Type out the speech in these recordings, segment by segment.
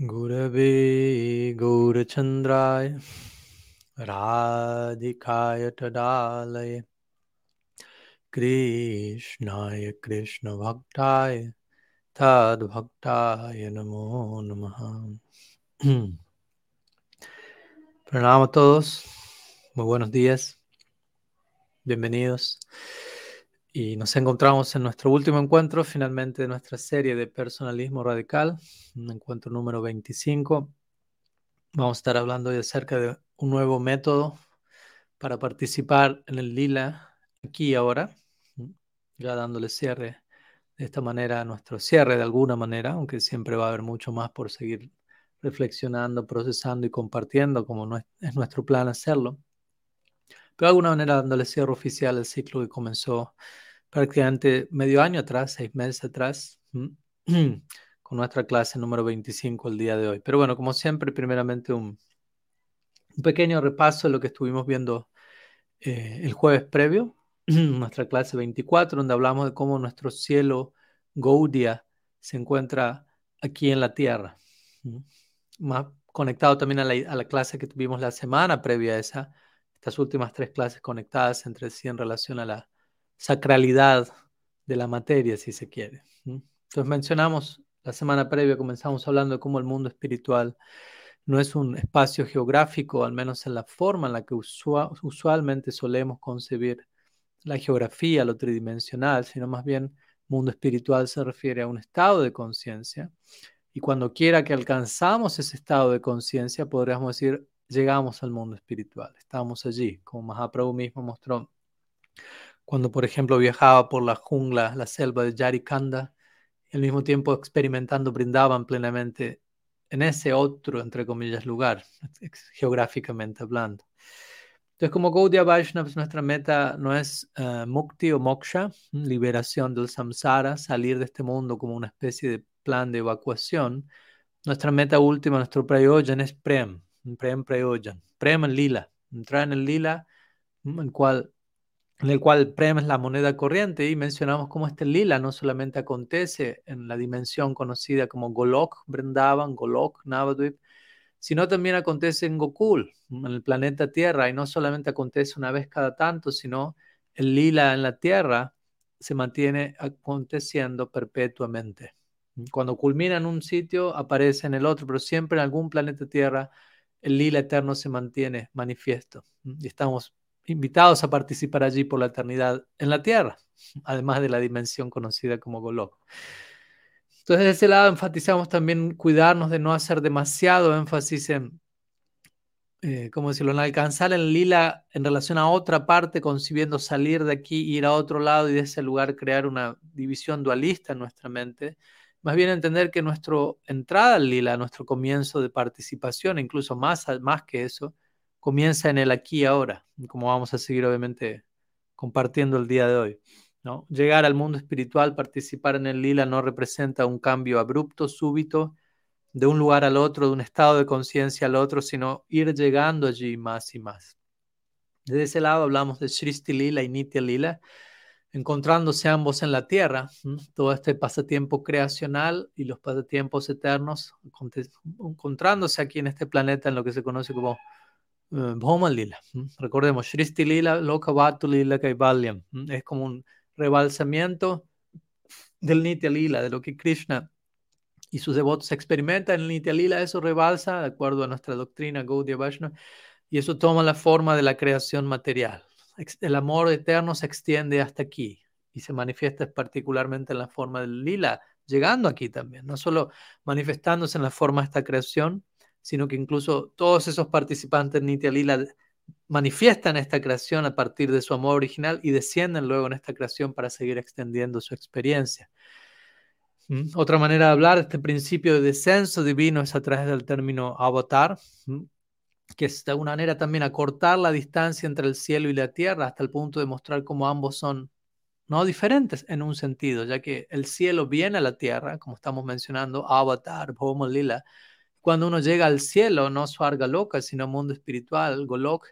Gurave Gaurachandraya Radhikaya Tadalaya Krishnaya Krishna Bhaktaya Tad Bhaktaya Namo Namaha Pranam a todos, muy buenos días, bienvenidos. Y nos encontramos en nuestro último encuentro, finalmente, de nuestra serie de personalismo radical, encuentro número 25. Vamos a estar hablando hoy acerca de un nuevo método para participar en el lila aquí y ahora, ya dándole cierre de esta manera a nuestro cierre de alguna manera, aunque siempre va a haber mucho más por seguir reflexionando, procesando y compartiendo, como no es nuestro plan hacerlo. Pero de alguna manera dándole cierre oficial al ciclo que comenzó prácticamente medio año atrás, seis meses atrás, con nuestra clase número 25 el día de hoy. Pero bueno, como siempre, primeramente un, pequeño repaso de lo que estuvimos viendo eh, el jueves previo, nuestra clase 24, donde hablamos de cómo nuestro cielo Gaudia se encuentra aquí en la Tierra. Más conectado también a la, a la clase que tuvimos la semana previa a esa, estas últimas tres clases conectadas entre sí en relación a la sacralidad de la materia, si se quiere. Entonces mencionamos la semana previa, comenzamos hablando de cómo el mundo espiritual no es un espacio geográfico, al menos en la forma en la que usualmente solemos concebir la geografía, lo tridimensional, sino más bien mundo espiritual se refiere a un estado de conciencia. Y cuando quiera que alcanzamos ese estado de conciencia, podríamos decir, llegamos al mundo espiritual, estamos allí, como Mahaprabhu mismo mostró cuando, por ejemplo, viajaba por la jungla, la selva de Yarikanda, y al mismo tiempo experimentando, brindaban plenamente en ese otro, entre comillas, lugar, geográficamente hablando. Entonces, como Gaudiya Vaishnava, nuestra meta no es uh, mukti o moksha, liberación del samsara, salir de este mundo como una especie de plan de evacuación. Nuestra meta última, nuestro prayojan es prem, Prem Prayojan. Prem en lila. Entrar en el lila, en, cual, en el cual Prem es la moneda corriente y mencionamos cómo este lila no solamente acontece en la dimensión conocida como Golok, Brindavan, Golok, Navadvip, sino también acontece en Gokul, en el planeta Tierra, y no solamente acontece una vez cada tanto, sino el lila en la Tierra se mantiene aconteciendo perpetuamente. Cuando culmina en un sitio, aparece en el otro, pero siempre en algún planeta Tierra el lila eterno se mantiene manifiesto. Y estamos invitados a participar allí por la eternidad en la tierra, además de la dimensión conocida como Golok. Entonces, de ese lado enfatizamos también cuidarnos de no hacer demasiado énfasis en, eh, ¿cómo decirlo?, en alcanzar el lila en relación a otra parte, concibiendo salir de aquí, ir a otro lado y de ese lugar crear una división dualista en nuestra mente, más bien entender que nuestra entrada al lila, nuestro comienzo de participación, incluso más, más que eso, comienza en el aquí y ahora, como vamos a seguir obviamente compartiendo el día de hoy. ¿no? Llegar al mundo espiritual, participar en el lila no representa un cambio abrupto, súbito, de un lugar al otro, de un estado de conciencia al otro, sino ir llegando allí más y más. Desde ese lado hablamos de Shristi Lila y Nitya Lila, encontrándose ambos en la tierra, todo este pasatiempo creacional y los pasatiempos eternos, encontrándose aquí en este planeta en lo que se conoce como Bhoma Lila. Recordemos, Shristi Lila, Lokavatu Lila Kaivalyam. Es como un rebalsamiento del Nitya Lila, de lo que Krishna y sus devotos experimentan en el Nitya Lila, eso rebalsa, de acuerdo a nuestra doctrina Gaudiya Vaishnava, y eso toma la forma de la creación material el amor eterno se extiende hasta aquí y se manifiesta particularmente en la forma del lila, llegando aquí también, no solo manifestándose en la forma de esta creación, sino que incluso todos esos participantes Nitya Lila manifiestan esta creación a partir de su amor original y descienden luego en esta creación para seguir extendiendo su experiencia. ¿Mm? Otra manera de hablar de este principio de descenso divino es a través del término avatar, ¿Mm? que es de alguna manera también acortar la distancia entre el cielo y la tierra hasta el punto de mostrar cómo ambos son no diferentes en un sentido, ya que el cielo viene a la tierra, como estamos mencionando, Avatar, Bhoma Lila. Cuando uno llega al cielo, no Swarga Loka, sino mundo espiritual, Golok,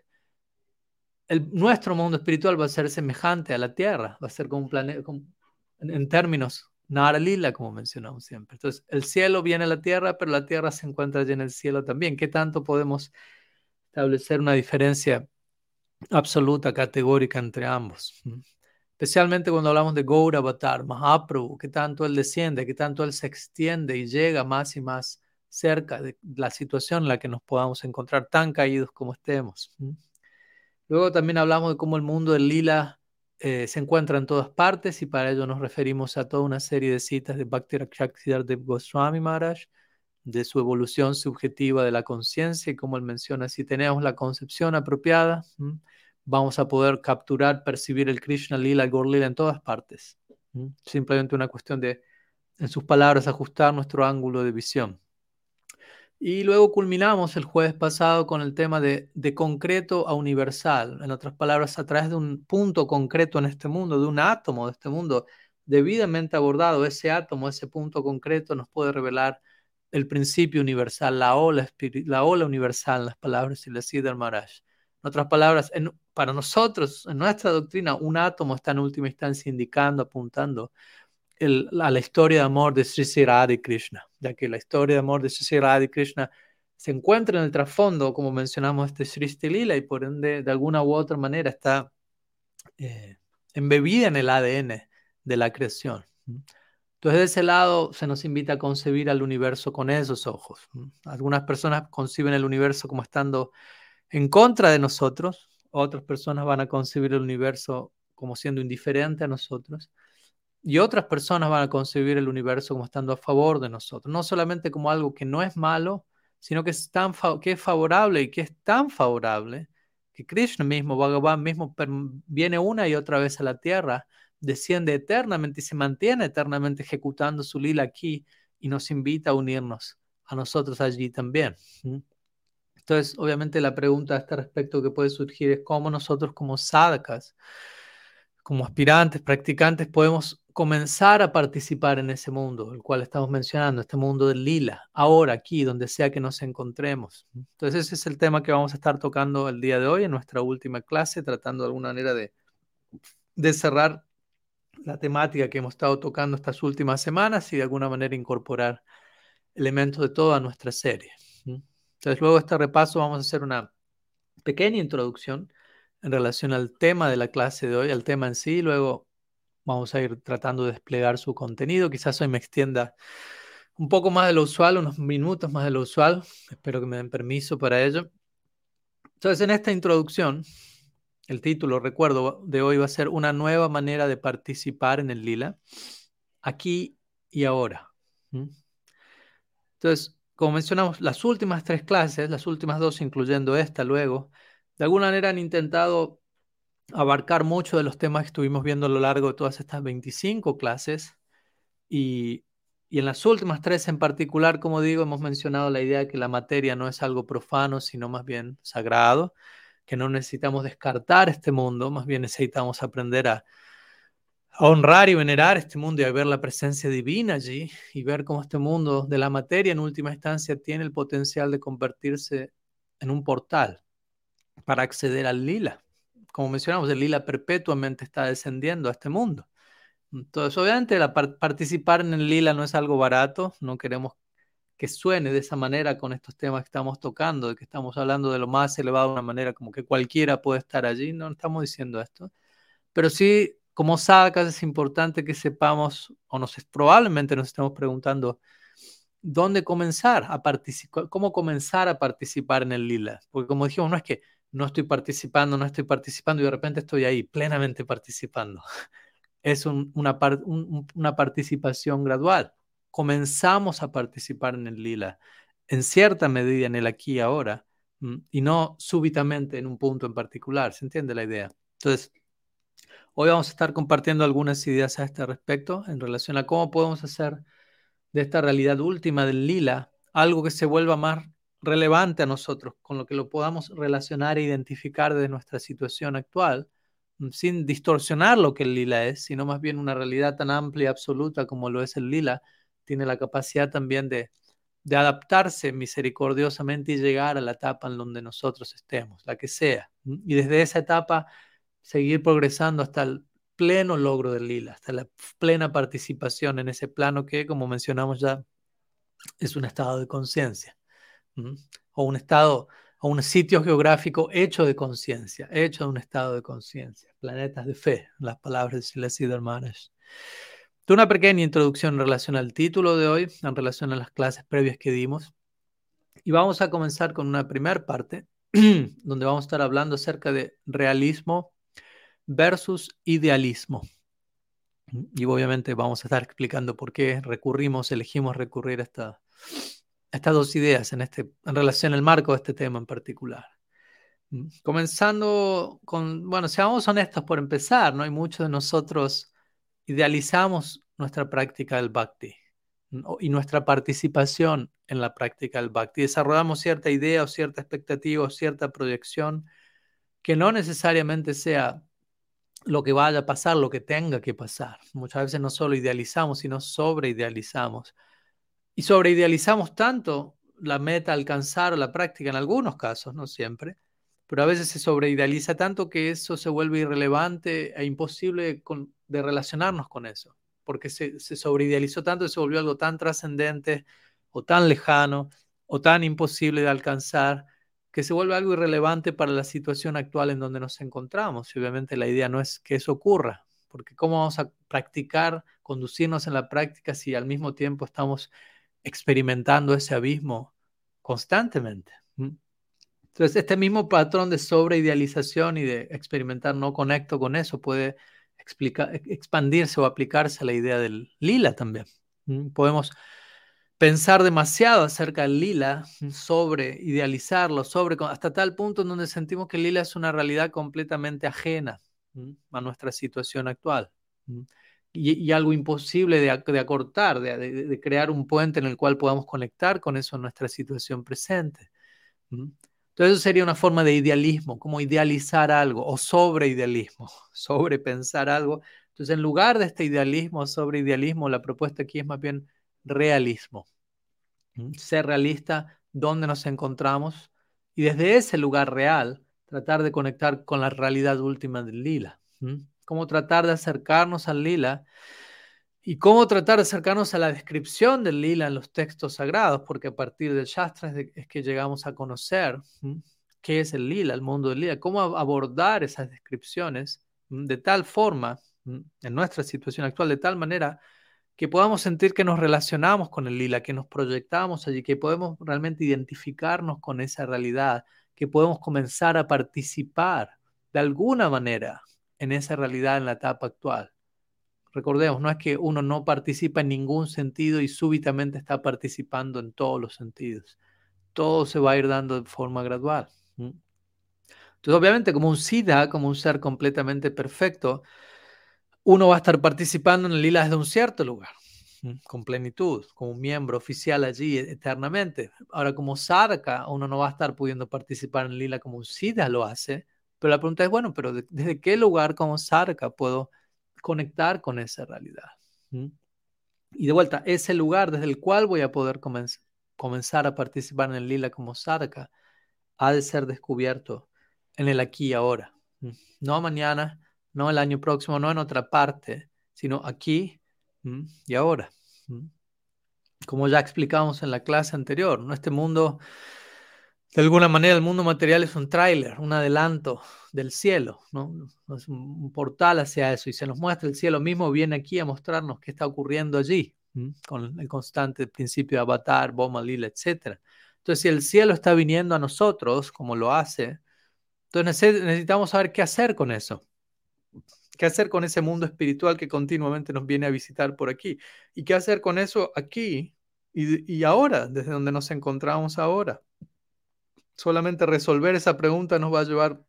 el, nuestro mundo espiritual va a ser semejante a la tierra, va a ser como un planeta, en términos Nara Lila, como mencionamos siempre. Entonces, el cielo viene a la tierra, pero la tierra se encuentra allí en el cielo también. ¿Qué tanto podemos establecer una diferencia absoluta, categórica entre ambos? Especialmente cuando hablamos de Gaura Avatar, Mahaprabhu, ¿qué tanto él desciende, qué tanto él se extiende y llega más y más cerca de la situación en la que nos podamos encontrar tan caídos como estemos. Luego también hablamos de cómo el mundo del lila eh, se encuentra en todas partes y para ello nos referimos a toda una serie de citas de Bhakti de Goswami Maharaj, de su evolución subjetiva de la conciencia y como él menciona, si tenemos la concepción apropiada, vamos a poder capturar, percibir el Krishna Lila, el Gaur Lila en todas partes. Simplemente una cuestión de, en sus palabras, ajustar nuestro ángulo de visión. Y luego culminamos el jueves pasado con el tema de, de concreto a universal. En otras palabras, a través de un punto concreto en este mundo, de un átomo de este mundo, debidamente abordado, ese átomo, ese punto concreto nos puede revelar el principio universal, la ola, la ola universal, las palabras y la Siddhar Maharaj. En otras palabras, para nosotros, en nuestra doctrina, un átomo está en última instancia indicando, apuntando a la historia de amor de Sri Radha Krishna, ya que la historia de amor de Sri Radha Krishna se encuentra en el trasfondo, como mencionamos, este Sri Lila y por ende, de alguna u otra manera, está eh, embebida en el ADN de la creación. Entonces, de ese lado, se nos invita a concebir al universo con esos ojos. Algunas personas conciben el universo como estando en contra de nosotros, otras personas van a concebir el universo como siendo indiferente a nosotros y otras personas van a concebir el universo como estando a favor de nosotros, no solamente como algo que no es malo, sino que es, tan que es favorable y que es tan favorable que Krishna mismo, Bhagavan mismo, viene una y otra vez a la tierra, desciende eternamente y se mantiene eternamente ejecutando su lila aquí y nos invita a unirnos a nosotros allí también. Entonces, obviamente la pregunta a este respecto que puede surgir es cómo nosotros como sadhakas, como aspirantes, practicantes, podemos comenzar a participar en ese mundo, el cual estamos mencionando, este mundo del lila, ahora, aquí, donde sea que nos encontremos. Entonces ese es el tema que vamos a estar tocando el día de hoy en nuestra última clase, tratando de alguna manera de, de cerrar la temática que hemos estado tocando estas últimas semanas y de alguna manera incorporar elementos de toda nuestra serie. Entonces luego de este repaso vamos a hacer una pequeña introducción en relación al tema de la clase de hoy, al tema en sí, luego Vamos a ir tratando de desplegar su contenido. Quizás hoy me extienda un poco más de lo usual, unos minutos más de lo usual. Espero que me den permiso para ello. Entonces, en esta introducción, el título, recuerdo, de hoy va a ser una nueva manera de participar en el lila, aquí y ahora. Entonces, como mencionamos, las últimas tres clases, las últimas dos incluyendo esta luego, de alguna manera han intentado abarcar mucho de los temas que estuvimos viendo a lo largo de todas estas 25 clases. Y, en las últimas tres en particular, como digo, hemos mencionado la idea de que la materia no es algo profano, sino más bien sagrado, que no necesitamos descartar este mundo, más bien necesitamos aprender a, a honrar y venerar este mundo y a ver la presencia divina allí y ver cómo este mundo de la materia en última instancia tiene el potencial de convertirse en un portal para acceder al lila como mencionamos, el lila perpetuamente está descendiendo a este mundo. Entonces, obviamente, participar en el lila no es algo barato, no queremos que suene de esa manera con estos temas que estamos tocando, de que estamos hablando de lo más elevado de una manera como que cualquiera puede estar allí, no estamos diciendo esto. Pero sí, como sacas, es importante que sepamos, o nos probablemente nos estemos preguntando, ¿dónde comenzar a participar? ¿Cómo comenzar a participar en el lila? Porque como dijimos, no es que no estoy participando, no estoy participando y de repente estoy ahí plenamente participando. Es una, una participación gradual. Comenzamos a participar en el lila, en cierta medida en el aquí y ahora, y no súbitamente en un punto en particular. ¿Se entiende la idea? Entonces, hoy vamos a estar compartiendo algunas ideas a este respecto en relación a cómo podemos hacer de esta realidad última del lila algo que se vuelva más relevante a nosotros, con lo que lo podamos relacionar e identificar de nuestra situación actual, mm, sin distorsionar lo que el lila es, sino más bien una realidad tan amplia y absoluta como lo es el lila, tiene la capacidad también de, de adaptarse misericordiosamente y llegar a la etapa en donde nosotros estemos, la que sea. Y desde esa etapa seguir progresando hasta pleno logro del lila, hasta la plena participación en ese plano que, como mencionamos ya, es un estado de conciencia, o un estado, o un sitio geográfico hecho de conciencia, hecho de un estado de conciencia, planetas de fe, las palabras de Silas hermanos. Una pequeña introducción en relación al título de hoy, en relación a las clases previas que dimos. Y vamos a comenzar con una primera parte, donde vamos a estar hablando acerca de realismo versus idealismo. Y obviamente vamos a estar explicando por qué recurrimos, elegimos recurrir a, esta, estas dos ideas en, este, en relación al marco de este tema en particular. Comenzando con, bueno, seamos honestos por empezar, ¿no? Hay muchos de nosotros idealizamos nuestra práctica del bhakti y nuestra participación en la práctica del bhakti. Desarrollamos cierta idea o cierta expectativa o cierta proyección que no necesariamente sea lo que vaya a pasar, lo que tenga que pasar. Muchas veces no solo idealizamos, sino sobreidealizamos. Y sobreidealizamos tanto la meta alcanzar o la práctica en algunos casos, no siempre, pero a veces se sobreidealiza tanto que eso se vuelve irrelevante e imposible de relacionarnos con eso, porque se, se sobreidealizó tanto y se volvió algo tan trascendente o tan lejano o tan imposible de alcanzar que se vuelve algo irrelevante para la situación actual en donde nos encontramos. Y obviamente la idea no es que eso ocurra, porque ¿cómo vamos a practicar, conducirnos en la práctica si al mismo tiempo estamos experimentando ese abismo constantemente? Entonces, este mismo patrón de sobreidealización y de experimentar no conecto con eso puede expandirse o aplicarse a la idea del lila también. Podemos pensar demasiado acerca del lila, sobre idealizarlo, sobre hasta tal punto en donde sentimos que el lila es una realidad completamente ajena a nuestra situación actual. Y, algo imposible de, acortar, de, crear un puente en el cual podamos conectar con eso en nuestra situación presente. Entonces eso sería una forma de idealismo, como idealizar algo o sobreidealismo, sobrepensar algo. Entonces en lugar de este idealismo o sobreidealismo, la propuesta aquí es más bien realismo. Ser realista donde nos encontramos y desde ese lugar real tratar de conectar con la realidad última del lila. Cómo tratar de acercarnos al lila y cómo tratar de acercarnos a la descripción del lila en los textos sagrados, porque a partir del Shastra es, que llegamos a conocer qué es el lila, el mundo del lila, cómo abordar esas descripciones de tal forma, en nuestra situación actual, de tal manera que podamos sentir que nos relacionamos con el lila, que nos proyectamos allí, que podemos realmente identificarnos con esa realidad, que podemos comenzar a participar de alguna manera en esa realidad en la etapa actual. Recordemos, no es que uno no participa en ningún sentido y súbitamente está participando en todos los sentidos. Todo se va a ir dando de forma gradual. Entonces, obviamente, como un SIDA, como un ser completamente perfecto, uno va a estar participando en el lila desde un cierto lugar, con plenitud, como un miembro oficial allí eternamente. Ahora, como sadhaka, uno no va a estar pudiendo participar en el lila como un SIDA lo hace, pero la pregunta es, bueno, pero ¿desde qué lugar como sadhaka puedo conectar con esa realidad. Y de vuelta, ese lugar desde el cual voy a poder comenzar a participar en el lila como sadhaka ha de ser descubierto en el aquí y ahora. No mañana, no el año próximo, no en otra parte, sino aquí y ahora. Como ya explicamos en la clase anterior, ¿no? este mundo de alguna manera el mundo material es un tráiler, un adelanto del cielo, ¿no? Es un portal hacia eso y se nos muestra el cielo mismo, viene aquí a mostrarnos qué está ocurriendo allí, con el constante principio de avatar, Boma Lila, etc. Entonces, si el cielo está viniendo a nosotros, como lo hace, entonces necesitamos saber qué hacer con eso. ¿Qué hacer con ese mundo espiritual que continuamente nos viene a visitar por aquí? ¿Y qué hacer con eso aquí y, y ahora, desde donde nos encontramos ahora? Solamente resolver esa pregunta nos va a llevar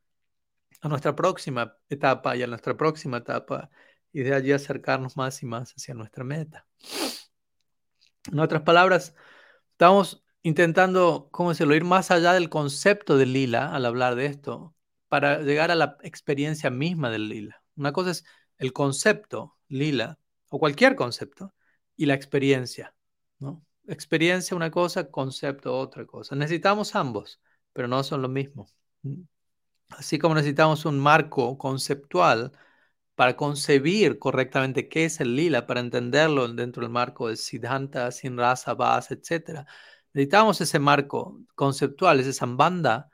a nuestra próxima etapa y a nuestra próxima etapa y de allí acercarnos más y más hacia nuestra meta. En otras palabras, estamos intentando, ¿cómo decirlo?, ir más allá del concepto del lila al hablar de esto, para llegar a la experiencia misma del lila. Una cosa es el concepto lila, o cualquier concepto, y la experiencia, ¿no? Experiencia una cosa, concepto otra cosa. Necesitamos ambos pero no son lo mismo. Así como necesitamos un marco conceptual para concebir correctamente qué es el lila, para entenderlo dentro del marco del Siddhanta, sin rasa, base, etc. Necesitamos ese marco conceptual, ese sambanda,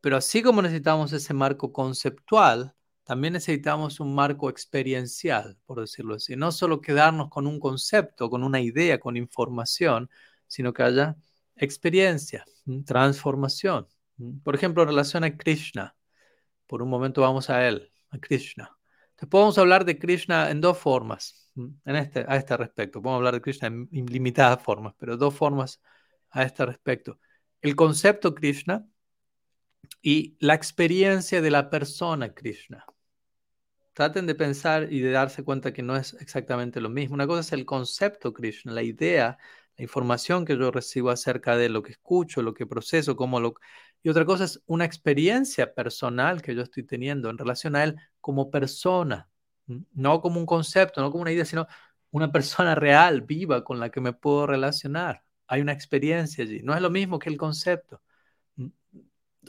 pero así como necesitamos ese marco conceptual, también necesitamos un marco experiencial, por decirlo así. No solo quedarnos con un concepto, con una idea, con información, sino que haya experiencia, transformación. Por ejemplo, en relación a Krishna, por un momento vamos a él, a Krishna. Podemos hablar de Krishna en dos formas, en este, a este respecto. Podemos hablar de Krishna en ilimitadas formas, pero dos formas a este respecto. El concepto Krishna y la experiencia de la persona Krishna. Traten de pensar y de darse cuenta que no es exactamente lo mismo. Una cosa es el concepto Krishna, la idea, la información que yo recibo acerca de lo que escucho, lo que proceso, cómo lo... Y otra cosa es una experiencia personal que yo estoy teniendo en relación a él como persona, no como un concepto, no como una idea, sino una persona real, viva, con la que me puedo relacionar. Hay una experiencia allí. No es lo mismo que el concepto.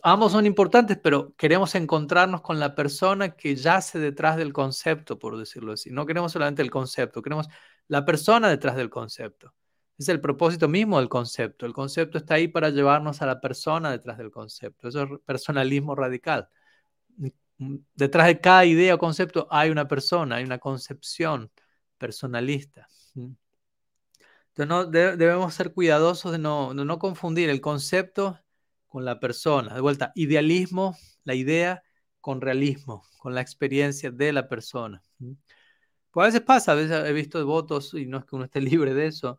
Ambos son importantes, pero queremos encontrarnos con la persona que yace detrás del concepto, por decirlo así. No queremos solamente el concepto, queremos la persona detrás del concepto. Es el propósito mismo del concepto. El concepto está ahí para llevarnos a la persona detrás del concepto. Eso es personalismo radical. Detrás de cada idea o concepto hay una persona, hay una concepción personalista. Entonces debemos ser cuidadosos de no, no confundir el concepto con la persona. De vuelta, idealismo, la idea, con realismo, con la experiencia de la persona. Pues a veces pasa, a veces he visto votos, y no es que uno esté libre de eso,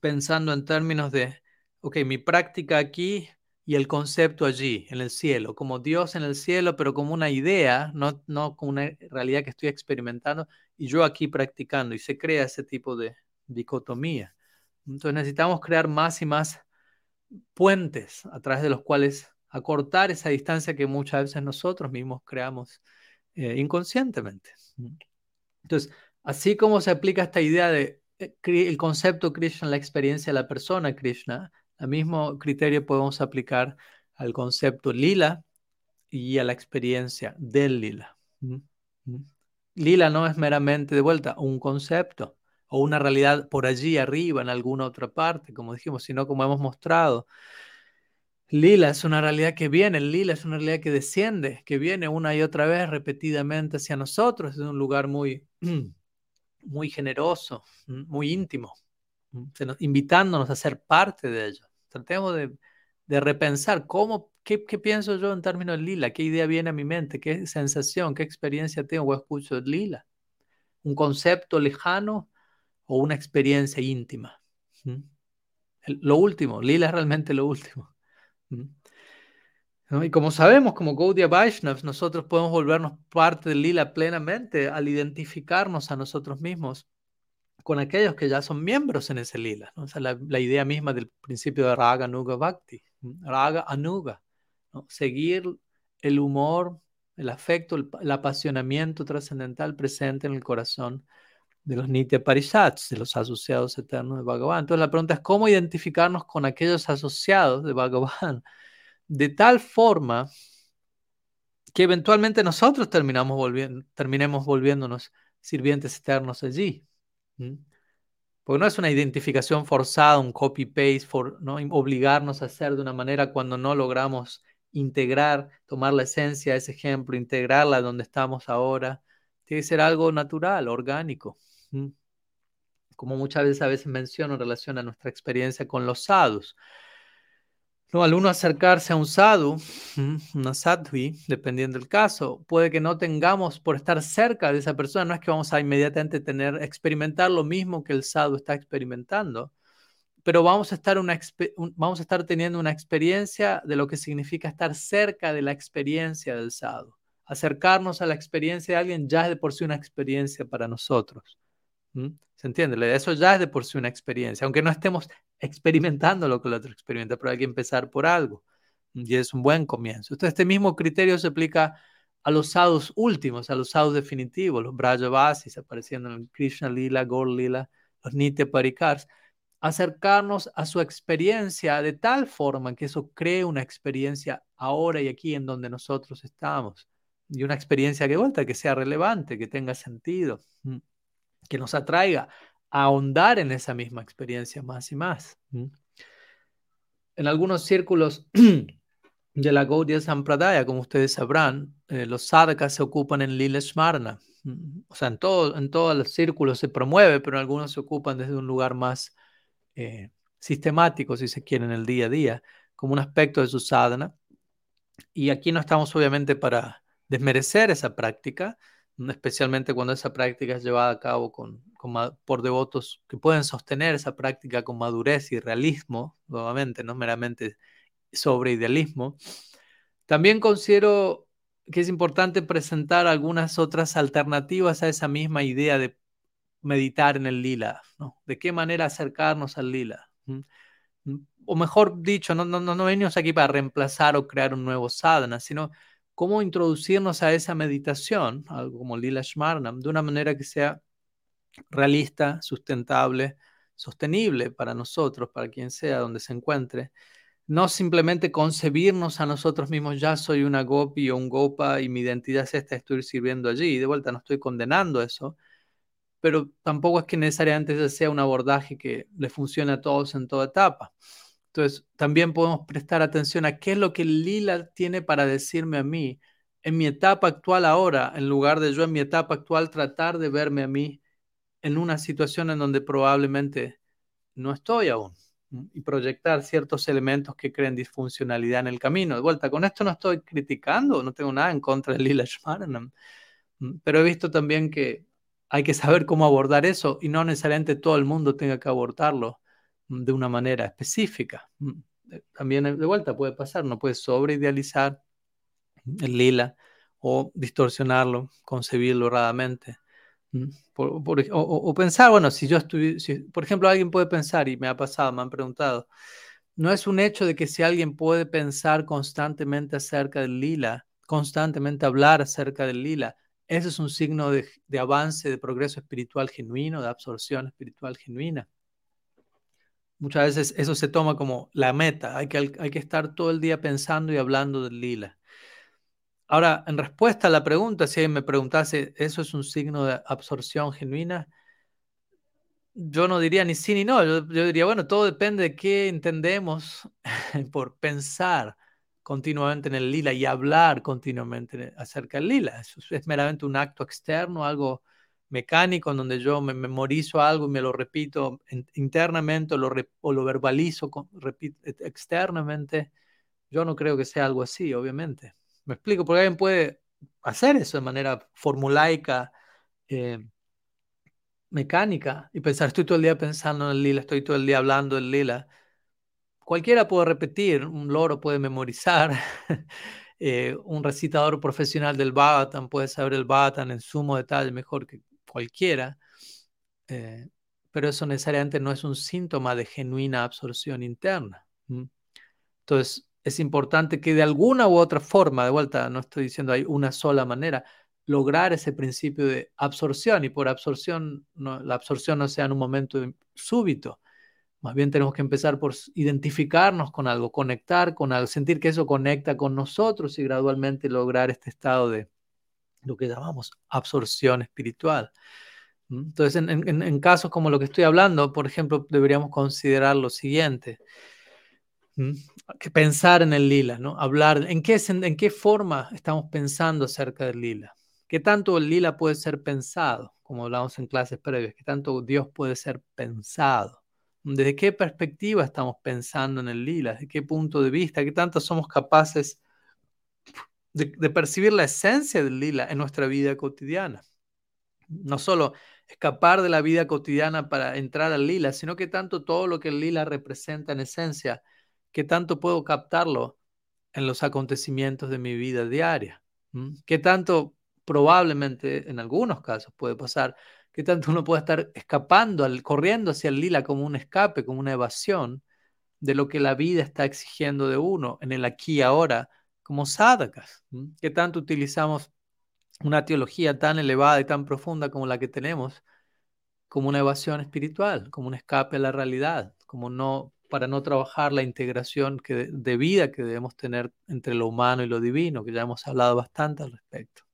pensando en términos de, ok, mi práctica aquí y el concepto allí, en el cielo, como Dios en el cielo, pero como una idea, no, no como una realidad que estoy experimentando y yo aquí practicando, y se crea ese tipo de dicotomía. Entonces necesitamos crear más y más puentes a través de los cuales acortar esa distancia que muchas veces nosotros mismos creamos eh, inconscientemente. Entonces, así como se aplica esta idea de el concepto Krishna, la experiencia de la persona Krishna, el mismo criterio podemos aplicar al concepto lila y a la experiencia del lila. Lila no es meramente de vuelta un concepto o una realidad por allí arriba en alguna otra parte, como dijimos, sino como hemos mostrado. Lila es una realidad que viene, lila es una realidad que desciende, que viene una y otra vez repetidamente hacia nosotros, es un lugar muy muy generoso, muy íntimo, invitándonos a ser parte de ello. Tratemos de, repensar cómo, qué, pienso yo en términos de lila, qué idea viene a mi mente, qué sensación, qué experiencia tengo o escucho de lila. Un concepto lejano o una experiencia íntima. lo último, lila es realmente lo último. Y como sabemos, como Gaudiya Vaishnavas, nosotros podemos volvernos parte del lila plenamente al identificarnos a nosotros mismos con aquellos que ya son miembros en ese lila. ¿no? la, idea misma del principio de Raga Anuga Bhakti. Raga Anuga. Seguir el humor, el afecto, el, apasionamiento trascendental presente en el corazón de los Nitya Parishats, de los asociados eternos de Bhagavan. Entonces la pregunta es cómo identificarnos con aquellos asociados de Bhagavan de tal forma que eventualmente nosotros terminamos volviendo, terminemos volviéndonos sirvientes eternos allí. Porque no es una identificación forzada, un copy-paste, ¿no? obligarnos a hacer de una manera cuando no logramos integrar, tomar la esencia de ese ejemplo, integrarla donde estamos ahora. Tiene que ser algo natural, orgánico. Como muchas veces a veces menciono en relación a nuestra experiencia con los sadhus. No, al uno acercarse a un sadhu, una sadhui, dependiendo del caso, puede que no tengamos por estar cerca de esa persona, no es que vamos a inmediatamente tener, experimentar lo mismo que el sadhu está experimentando, pero vamos a estar, una, vamos a estar teniendo una experiencia de lo que significa estar cerca de la experiencia del sadhu. Acercarnos a la experiencia de alguien ya es de por sí una experiencia para nosotros. ¿Se entiende? Eso ya es de por sí una experiencia, aunque no estemos experimentando lo que el otro experimenta, pero hay que empezar por algo. Y es un buen comienzo. Entonces, este mismo criterio se aplica a los sadhus últimos, a los sadhus definitivos, los Brajavasis apareciendo en el Krishna Lila, Gaur Lila, los Nitya Parikars, acercarnos a su experiencia de tal forma que eso cree una experiencia ahora y aquí en donde nosotros estamos. y una experiencia que vuelta, que sea relevante, que tenga sentido, que nos atraiga a ahondar en esa misma experiencia más y más. En algunos círculos de la Gaudiya Sampradaya, como ustedes sabrán, eh, los sadhakas se ocupan en Lila Shmarna. O sea, en, todo, en todos los círculos se promueve, pero algunos se ocupan desde un lugar más eh, sistemático, si se quiere, en el día a día, como un aspecto de su sadhana. Y aquí no estamos obviamente para desmerecer esa práctica, especialmente cuando esa práctica es llevada a cabo con, por devotos que pueden sostener esa práctica con madurez y realismo, nuevamente, no meramente sobre idealismo. También considero que es importante presentar algunas otras alternativas a esa misma idea de meditar en el lila, ¿no? De qué manera acercarnos al lila. O mejor dicho, no, no, no venimos aquí para reemplazar o crear un nuevo sadhana, sino cómo introducirnos a esa meditación, algo como Lila Shmarnam, de una manera que sea realista, sustentable, sostenible para nosotros, para quien sea, donde se encuentre. No simplemente concebirnos a nosotros mismos, ya soy una gopi o un gopa y mi identidad es esta, estoy sirviendo allí. De vuelta, no estoy condenando eso, pero tampoco es que necesariamente ese sea un abordaje que le funcione a todos en toda etapa. Entonces, también podemos prestar atención a qué es lo que Lila tiene para decirme a mí en mi etapa actual ahora, en lugar de yo en mi etapa actual tratar de verme a mí en una situación en donde probablemente no estoy aún y proyectar ciertos elementos que creen disfuncionalidad en el camino. De vuelta, con esto no estoy criticando, no tengo nada en contra de Lila Shmaranam, pero he visto también que hay que saber cómo abordar eso y no necesariamente todo el mundo tenga que abordarlo de una manera específica. Mm, eh, también de vuelta puede pasar, no puedes sobreidealizar el lila o distorsionarlo, concebirlo erradamente. Mm, o, pensar, bueno, si yo estuviera, por ejemplo, alguien puede pensar, y me ha pasado, me han preguntado, no es un hecho de que si alguien puede pensar constantemente acerca del lila, constantemente hablar acerca del lila, eso es un signo de, de avance, de progreso espiritual genuino, de absorción espiritual genuina. Muchas veces eso se toma como la meta, hay que, hay que estar todo el día pensando y hablando del lila. Ahora, en respuesta a la pregunta, si me preguntase, ¿eso es un signo de absorción genuina? Yo no diría ni sí ni no, yo, diría, bueno, todo depende de qué entendemos por pensar continuamente en el lila y hablar continuamente acerca del lila. Eso es meramente un acto externo, algo mecánico en donde yo me memorizo algo y me lo repito internamente o lo, verbalizo repito, externamente. Yo no creo que sea algo así, obviamente. Me explico, porque alguien puede hacer eso de manera formulaica, eh, mecánica, y pensar, estoy todo el día pensando en el lila, estoy todo el día hablando del lila. Cualquiera puede repetir, un loro puede memorizar, eh, un recitador profesional del Bhagavatam puede saber el Bhagavatam en sumo detalle mejor que cualquiera, eh, pero eso necesariamente no es un síntoma de genuina absorción interna. Entonces, es importante que de alguna u otra forma, de vuelta, no estoy diciendo hay una sola manera, lograr ese principio de absorción y por absorción, la absorción no sea en un momento súbito. Más bien tenemos que empezar por identificarnos con algo, conectar con algo, sentir que eso conecta con nosotros y gradualmente lograr este estado de lo que llamamos absorción espiritual. Entonces, en, casos como lo que estoy hablando, por ejemplo, deberíamos considerar lo siguiente. Que pensar en el lila, ¿no? Hablar, ¿en qué, ¿en qué forma estamos pensando acerca del lila? ¿Qué tanto el lila puede ser pensado? Como hablamos en clases previas, ¿qué tanto Dios puede ser pensado? ¿Desde qué perspectiva estamos pensando en el lila? ¿Desde qué punto de vista? ¿Qué tanto somos capaces de, percibir la esencia del lila en nuestra vida cotidiana. No solo escapar de la vida cotidiana para entrar al lila, sino que tanto todo lo que el lila representa en esencia, que tanto puedo captarlo en los acontecimientos de mi vida diaria. Que tanto probablemente en algunos casos puede pasar, que tanto uno puede estar escapando, al, corriendo hacia el lila como un escape, como una evasión de lo que la vida está exigiendo de uno en el aquí y ahora, como sadhakas, que tanto utilizamos una teología tan elevada y tan profunda como la que tenemos, como una evasión espiritual, como un escape a la realidad, como no para no trabajar la integración que, de vida que debemos tener entre lo humano y lo divino, que ya hemos hablado bastante al respecto.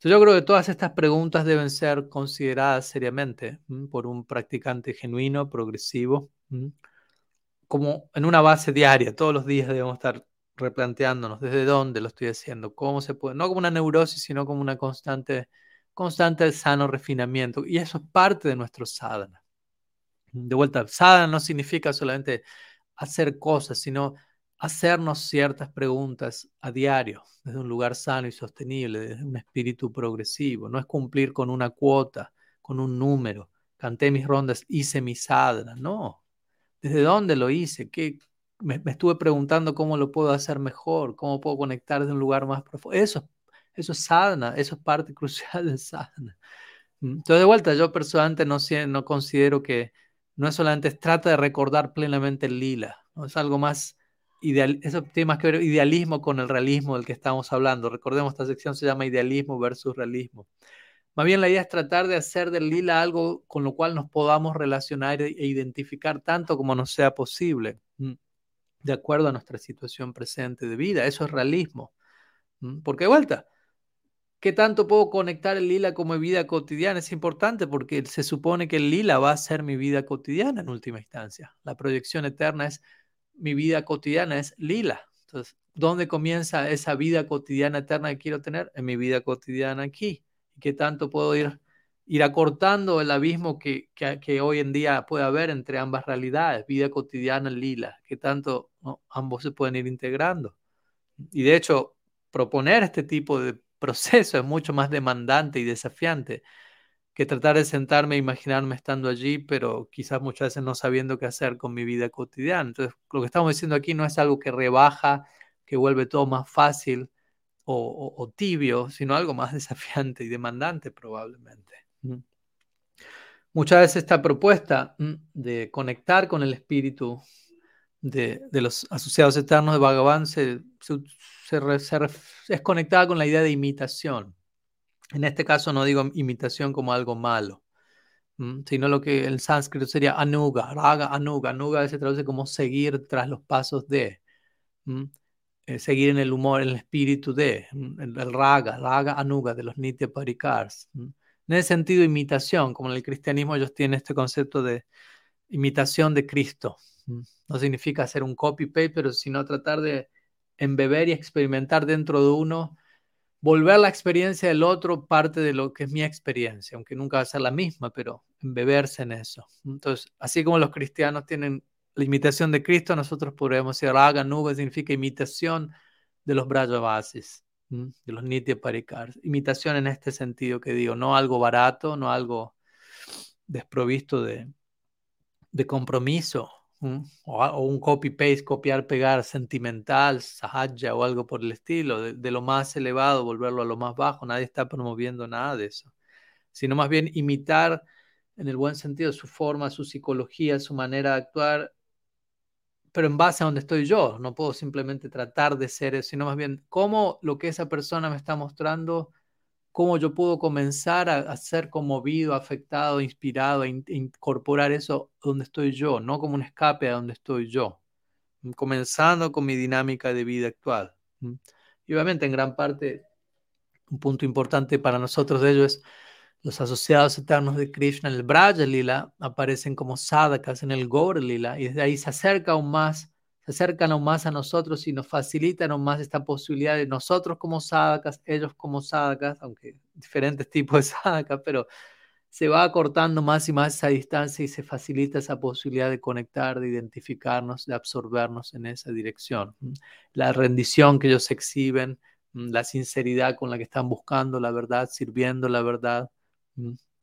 Yo creo que todas estas preguntas deben ser consideradas seriamente por un practicante genuino, progresivo, como en una base diaria. Todos los días debemos estar replanteándonos desde dónde lo estoy haciendo, cómo se puede, no como una neurosis, sino como una constante, constante sano refinamiento. Y eso es parte de nuestro sadhana. De vuelta, sadhana no significa solamente hacer cosas, sino hacernos ciertas preguntas a diario, desde un lugar sano y sostenible, desde un espíritu progresivo. No es cumplir con una cuota, con un número. Canté mis rondas, hice mi sadhana. No. ¿Desde dónde lo hice? ¿Qué, me, estuve preguntando cómo lo puedo hacer mejor, cómo puedo conectar desde un lugar más profundo. Eso, eso es sadhana, eso es parte crucial del sadhana. Entonces, de vuelta, yo personalmente no, no considero que no es solamente trata de recordar plenamente el lila, ¿no? es algo más ideal, eso tiene más que ver idealismo con el realismo del que estamos hablando. Recordemos, esta sección se llama idealismo versus realismo. Más bien la idea es tratar de hacer del lila algo con lo cual nos podamos relacionar e identificar tanto como nos sea posible. De acuerdo a nuestra situación presente de vida. Eso es realismo. Porque de vuelta, ¿qué tanto puedo conectar el lila como mi vida cotidiana? Es importante porque se supone que el lila va a ser mi vida cotidiana en última instancia. La proyección eterna es mi vida cotidiana, es lila. Entonces, ¿dónde comienza esa vida cotidiana eterna que quiero tener? En mi vida cotidiana aquí. ¿Qué tanto puedo ir ir acortando el abismo que, que, hoy en día puede haber entre ambas realidades, vida cotidiana lila, que tanto ambos se pueden ir integrando. Y de hecho, proponer este tipo de proceso es mucho más demandante y desafiante que tratar de sentarme e imaginarme estando allí, pero quizás muchas veces no sabiendo qué hacer con mi vida cotidiana. Entonces, lo que estamos diciendo aquí no es algo que rebaja, que vuelve todo más fácil o, o tibio, sino algo más desafiante y demandante probablemente. Muchas veces esta propuesta de conectar con el espíritu de, los asociados eternos de Bhagavan se, es conectada con la idea de imitación. En este caso no digo imitación como algo malo, sino lo que en sánscrito sería anuga, raga anuga. Anuga se traduce como seguir tras los pasos de, eh, seguir en el humor, en el espíritu de, el, raga, raga anuga de los nitya parikars. En ese sentido, imitación, como en el cristianismo ellos tienen este concepto de imitación de Cristo. No significa hacer un copy-paste, pero sino tratar de embeber y experimentar dentro de uno, volver la experiencia del otro parte de lo que es mi experiencia, aunque nunca va a ser la misma, pero embeberse en eso. Entonces, así como los cristianos tienen la imitación de Cristo, nosotros podríamos decir, Raga Nuga significa imitación de los Brajavasis de los Nitya Parikars. Imitación en este sentido que digo, no algo barato, no algo desprovisto de, de compromiso, o, un copy-paste, copiar, pegar sentimental, sahaja o algo por el estilo, de, lo más elevado, volverlo a lo más bajo. Nadie está promoviendo nada de eso, sino más bien imitar en el buen sentido su forma, su psicología, su manera de actuar pero en base a donde estoy yo. No puedo simplemente tratar de ser eso, sino más bien cómo lo que esa persona me está mostrando, cómo yo puedo comenzar a, ser conmovido, afectado, inspirado, a incorporar eso donde estoy yo, no como un escape a donde estoy yo. Comenzando con mi dinámica de vida actual. Y obviamente en gran parte un punto importante para nosotros de ello es los asociados eternos de Krishna el Braja Lila aparecen como sadhakas en el Gaur Lila y desde ahí se acerca aún más, se acercan aún más a nosotros y nos facilitan aún más esta posibilidad de nosotros como sadhakas, ellos como sadhakas, aunque diferentes tipos de sadhakas, pero se va acortando más y más esa distancia y se facilita esa posibilidad de conectar, de identificarnos, de absorbernos en esa dirección. La rendición que ellos exhiben, la sinceridad con la que están buscando la verdad, sirviendo la verdad,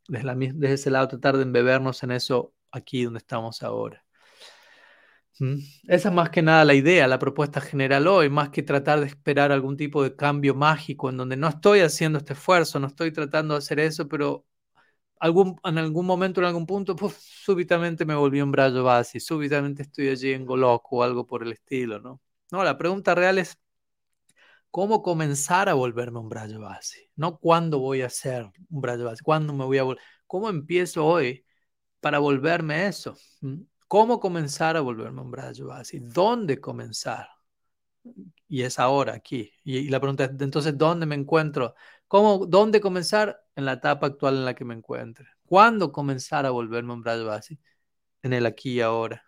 desde, ese lado tratar de embebernos en eso aquí donde estamos ahora. Esa es más que nada la idea, la propuesta general hoy, más que tratar de esperar algún tipo de cambio mágico en donde no estoy haciendo este esfuerzo, no estoy tratando de hacer eso, pero algún, en algún momento, en algún punto, súbitamente me volví un brazo base, súbitamente estoy allí en Golok o algo por el estilo, ¿no? No, la pregunta real es, cómo comenzar a volverme un brazo base, no cuándo voy a ser un brazo base, cuándo me voy a volver, cómo empiezo hoy para volverme eso. ¿Cómo comenzar a volverme un Brajavasi? ¿Dónde comenzar? Y es ahora, aquí. Y, la pregunta es, entonces, ¿dónde me encuentro? ¿Cómo, ¿Dónde comenzar? En la etapa actual en la que me encuentre. ¿Cuándo comenzar a volverme un Brajavasi? En el aquí y ahora.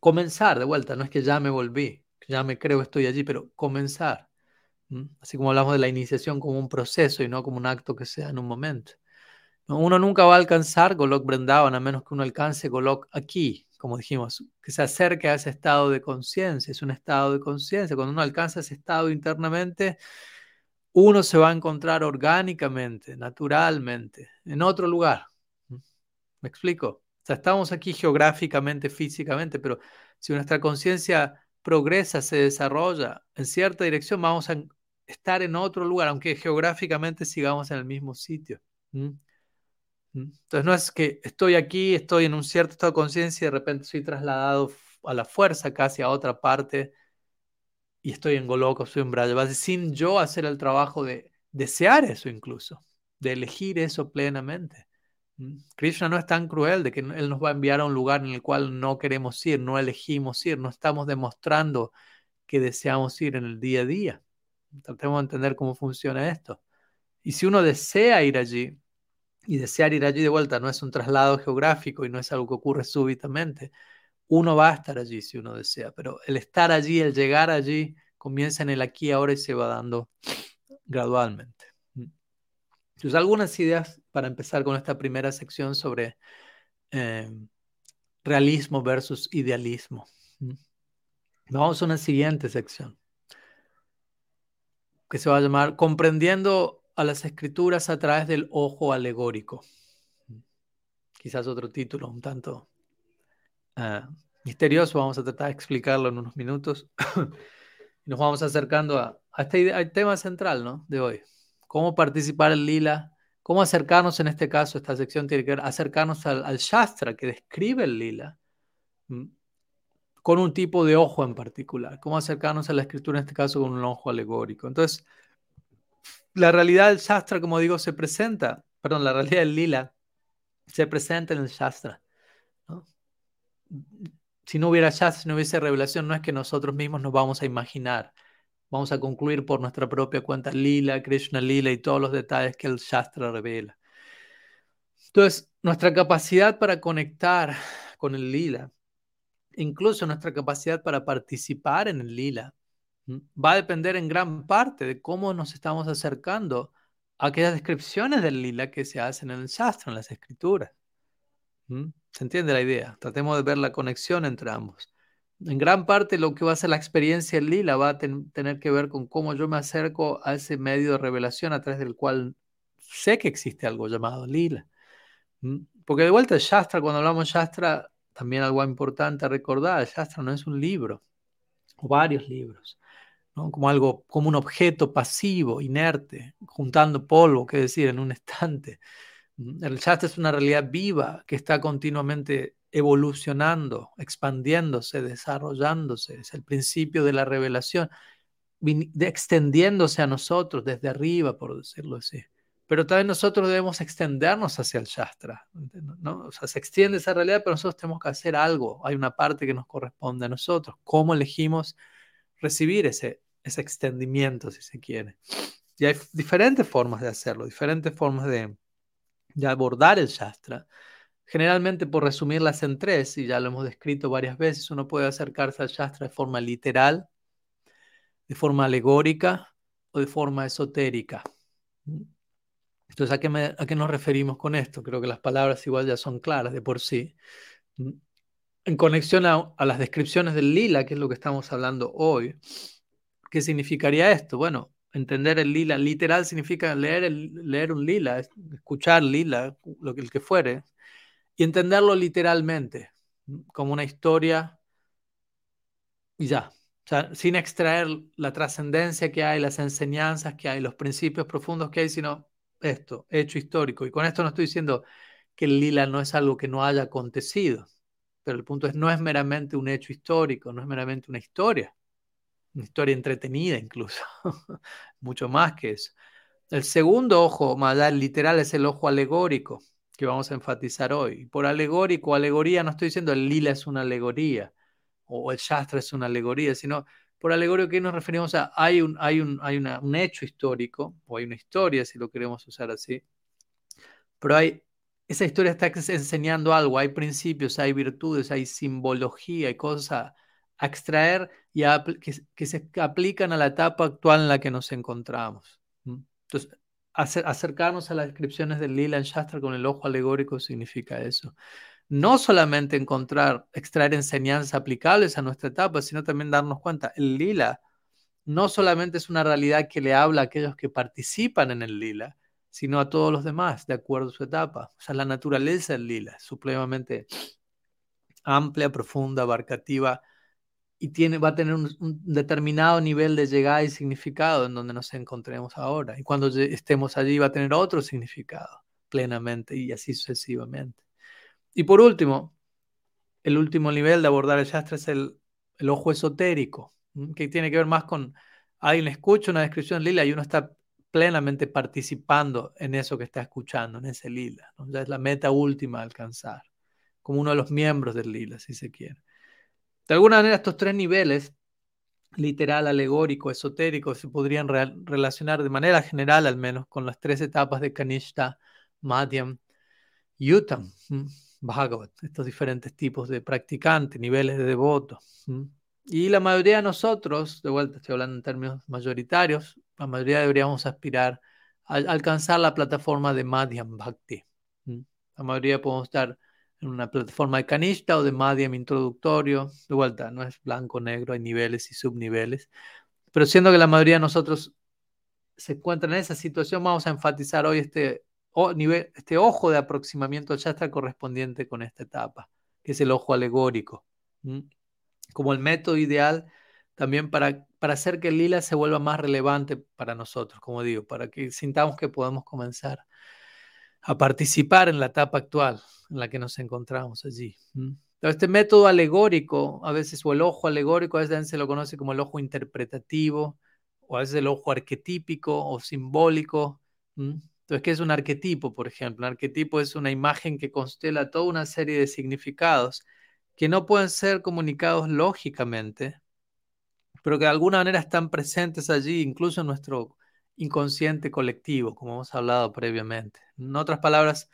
Comenzar, de vuelta, no es que ya me volví, ya me creo estoy allí, pero comenzar. Mm. Así como hablamos de la iniciación como un proceso y no como un acto que sea en un momento. Uno nunca va a alcanzar Golok Brendavan a menos que uno alcance Golok aquí, como dijimos, que se acerque a ese estado de conciencia. Es un estado de conciencia. Cuando uno alcanza ese estado internamente, uno se va a encontrar orgánicamente, naturalmente, en otro lugar. ¿Me explico? O sea, estamos aquí geográficamente, físicamente, pero si nuestra conciencia progresa, se desarrolla en cierta dirección, vamos a estar en otro lugar, aunque geográficamente sigamos en el mismo sitio. Entonces no es que estoy aquí, estoy en un cierto estado de conciencia y de repente soy trasladado a la fuerza casi a otra parte y estoy en Goloka, estoy en Brajavasi, sin yo hacer el trabajo de desear eso incluso, de elegir eso plenamente. Krishna no es tan cruel de que Él nos va a enviar a un lugar en el cual no queremos ir, no elegimos ir, no estamos demostrando que deseamos ir en el día a día. Tratemos de entender cómo funciona esto. Y si uno desea ir allí, y desear ir allí de vuelta no es un traslado geográfico y no es algo que ocurre súbitamente. Uno va a estar allí si uno desea, pero el estar allí, el llegar allí, comienza en el aquí ahora y se va dando gradualmente. Mm. Entonces, algunas ideas para empezar con esta primera sección sobre eh, realismo versus idealismo. Vamos a una siguiente sección que se va a llamar Comprendiendo a las escrituras a través del ojo alegórico. Quizás otro título un tanto ah, misterioso, vamos a tratar de explicarlo en unos minutos. Nos vamos acercando a, este al tema central ¿no? de hoy. Cómo participar en lila, cómo acercarnos en este caso, esta sección tiene que ver, acercarnos al, Shastra que describe el lila con un tipo de ojo en particular. Cómo acercarnos a la escritura en este caso con un ojo alegórico. Entonces, la realidad del Shastra, como digo, se presenta, perdón, la realidad del lila se presenta en el Shastra. Si no hubiera Shastra, si no hubiese revelación, no es que nosotros mismos nos vamos a imaginar. Vamos a concluir por nuestra propia cuenta lila, Krishna lila y todos los detalles que el Shastra revela. Entonces, nuestra capacidad para conectar con el lila, incluso nuestra capacidad para participar en el lila, va a depender en gran parte de cómo nos estamos acercando a aquellas descripciones del lila que se hacen en el Shastra, en las escrituras. ¿Se entiende la idea? Tratemos de ver la conexión entre ambos. En gran parte lo que va a ser la experiencia del lila va a tener que ver con cómo yo me acerco a ese medio de revelación a través del cual sé que existe algo llamado lila. Porque de vuelta, Shastra, cuando hablamos Shastra, también algo importante a recordar, Shastra no es un libro, o varios libros como algo, como un objeto pasivo, inerte, juntando polvo, que decir, en un estante. El Shastra es una realidad viva que está continuamente evolucionando, expandiéndose, desarrollándose. Es el principio de la revelación, extendiéndose a nosotros desde arriba, por decirlo así. Pero también nosotros debemos extendernos hacia el Shastra. ¿no? O sea, se extiende esa realidad, pero nosotros tenemos que hacer algo. Hay una parte que nos corresponde a nosotros. ¿Cómo elegimos recibir ese ese extendimiento, si se quiere. Y hay diferentes formas de hacerlo, diferentes formas de, abordar el Shastra. Generalmente, por resumirlas en tres, y ya lo hemos descrito varias veces, uno puede acercarse al Shastra de forma literal, de forma alegórica o de forma esotérica. Entonces, ¿a qué, ¿a qué nos referimos con esto? Creo que las palabras igual ya son claras de por sí. En conexión a, las descripciones del lila, que es lo que estamos hablando hoy, ¿Qué significaría esto? Bueno, entender el lila literal significa leer, leer un lila, escuchar lila, lo que, el que fuere, y entenderlo literalmente, como una historia y ya. O sea, sin extraer la trascendencia que hay, las enseñanzas que hay, los principios profundos que hay, sino esto, hecho histórico. Y con esto no estoy diciendo que el lila no es algo que no haya acontecido, pero el punto es, no es meramente un hecho histórico, no es meramente una historia una historia entretenida incluso, mucho más que eso. El segundo ojo, más literal, es el ojo alegórico. Que vamos a enfatizar hoy. Por alegórico, alegoría, no estoy diciendo el lila es una alegoría o el shastra es una alegoría, sino por alegorio que nos referimos a hay un, hay un, hay un hecho histórico, o hay una historia, si lo queremos usar así, pero hay, esa historia está enseñando algo, hay principios, hay virtudes, hay simbología, hay cosas a, extraer y que, se aplican a la etapa actual en la que nos encontramos. Entonces, acercarnos a las descripciones del Lila Shastra con el ojo alegórico significa eso no solamente encontrar, extraer enseñanzas aplicables a nuestra etapa, sino también darnos cuenta, el lila no solamente es una realidad que le habla a aquellos que participan en el lila, sino a todos los demás, de acuerdo a su etapa. O sea, la naturaleza del lila supremamente amplia, profunda, abarcativa, y tiene, va a tener un, un, determinado nivel de llegada y significado en donde nos encontremos ahora. Y cuando estemos allí va a tener otro significado plenamente y así sucesivamente. Y por último, el último nivel de abordar el Shastra es el, ojo esotérico, que tiene que ver más con alguien escucha una descripción lila y uno está plenamente participando en eso que está escuchando, en ese lila. Ya es la meta última a alcanzar, como uno de los miembros del lila, si se quiere. De alguna manera, estos tres niveles, literal, alegórico, esotérico, se podrían relacionar de manera general, al menos, con las tres etapas de Kanishta, Madhyam y Uttam. Bhagavat, estos diferentes tipos de practicantes, niveles de devotos. Y la mayoría de nosotros, de vuelta estoy hablando en términos mayoritarios, la mayoría deberíamos aspirar a alcanzar la plataforma de Madhyam Bhakti. La mayoría podemos estar en una plataforma de Kanishta o de Madhyam introductorio. De vuelta, no es blanco, negro, hay niveles y subniveles. Pero siendo que la mayoría de nosotros se encuentran en esa situación, vamos a enfatizar hoy este nivel, este ojo de aproximamiento está correspondiente con esta etapa, que es el ojo alegórico, como el método ideal también para, para hacer que el lila se vuelva más relevante para nosotros, como digo, para que sintamos que podemos comenzar a participar en la etapa actual en la que nos encontramos allí. Este método alegórico, a veces, o el ojo alegórico, a veces se lo conoce como el ojo interpretativo, o a veces el ojo arquetípico o simbólico. Entonces, ¿qué es un arquetipo, por ejemplo? Un arquetipo es una imagen que constela toda una serie de significados que no pueden ser comunicados lógicamente, pero que de alguna manera están presentes allí, incluso en nuestro inconsciente colectivo, como hemos hablado previamente. En otras palabras,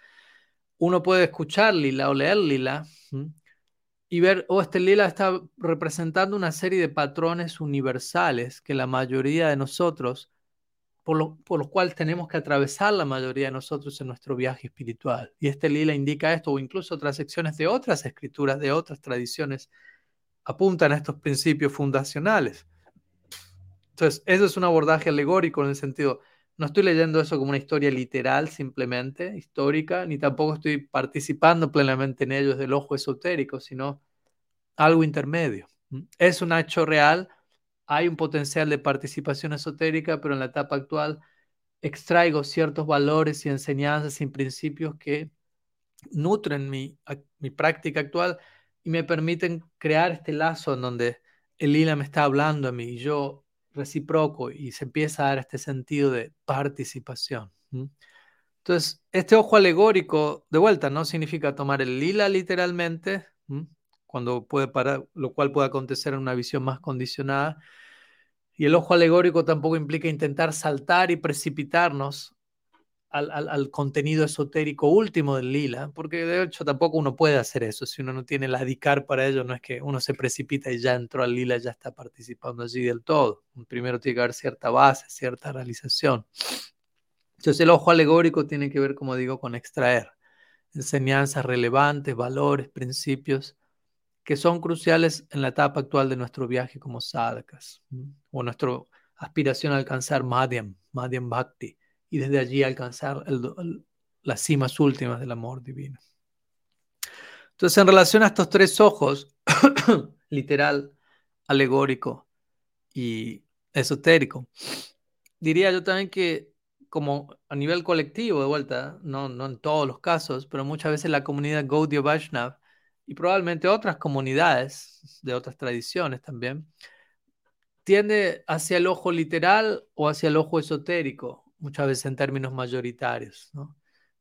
uno puede escuchar lila o leer lila y ver, oh, este lila está representando una serie de patrones universales que la mayoría de nosotros por, lo, por los cuales tenemos que atravesar la mayoría de nosotros en nuestro viaje espiritual. Y este lila indica esto, o incluso otras secciones de otras escrituras, de otras tradiciones, apuntan a estos principios fundacionales. Entonces, eso es un abordaje alegórico en el sentido, no estoy leyendo eso como una historia literal simplemente, histórica, ni tampoco estoy participando plenamente en ello desde el ojo esotérico, sino algo intermedio. Es un hecho real hay un potencial de participación esotérica, pero en la etapa actual extraigo ciertos valores y enseñanzas y principios que nutren mi, práctica actual y me permiten crear este lazo en donde el lila me está hablando a mí y yo reciproco y se empieza a dar este sentido de participación. Entonces, este ojo alegórico, de vuelta, no significa tomar el lila literalmente, cuando puede parar, lo cual puede acontecer en una visión más condicionada, y el ojo alegórico tampoco implica intentar saltar y precipitarnos al, contenido esotérico último del lila, porque de hecho tampoco uno puede hacer eso. Si uno no tiene la dicar para ello, no es que uno se precipita y ya entró al lila, ya está participando allí del todo. Primero tiene que haber cierta base, cierta realización. Entonces el ojo alegórico tiene que ver, como digo, con extraer enseñanzas relevantes, valores, principios que son cruciales en la etapa actual de nuestro viaje como sadhakas, o nuestra aspiración a alcanzar Madhyam, Madhyam Bhakti, y desde allí alcanzar las cimas últimas del amor divino. Entonces, en relación a estos tres ojos, literal, alegórico y esotérico, diría yo también que como a nivel colectivo, de vuelta, no, no en todos los casos, pero muchas veces la comunidad Gaudiya Vaishnav y probablemente otras comunidades de otras tradiciones también, tiende hacia el ojo literal o hacia el ojo esotérico, muchas veces en términos mayoritarios.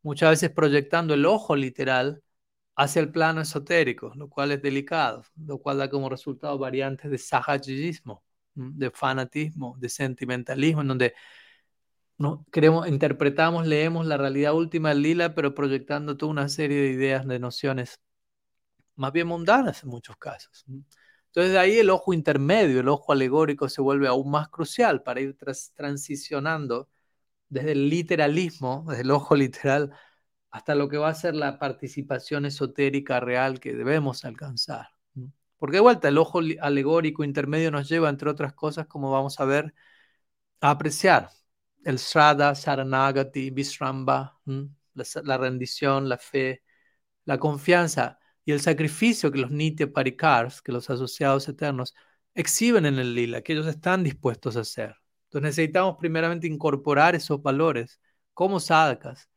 muchas veces proyectando el ojo literal hacia el plano esotérico, lo cual es delicado, lo cual da como resultado variantes de sahajismo, de fanatismo, de sentimentalismo, en donde no, queremos, interpretamos, leemos la realidad última lila, pero proyectando toda una serie de ideas, de nociones más bien mundanas en muchos casos. Entonces de ahí el ojo intermedio, el ojo alegórico se vuelve aún más crucial para ir transicionando desde el literalismo, desde el ojo literal, hasta lo que va a ser la participación esotérica real que debemos alcanzar. Porque de vuelta, el ojo alegórico intermedio nos lleva, entre otras cosas, como vamos a ver, a apreciar el Saranagati, Visramba, la, rendición, la fe, la confianza y el sacrificio que los Nitya Parikars, que los asociados eternos, exhiben en el lila, que ellos están dispuestos a hacer. Entonces necesitamos primeramente incorporar esos valores como sadhakas.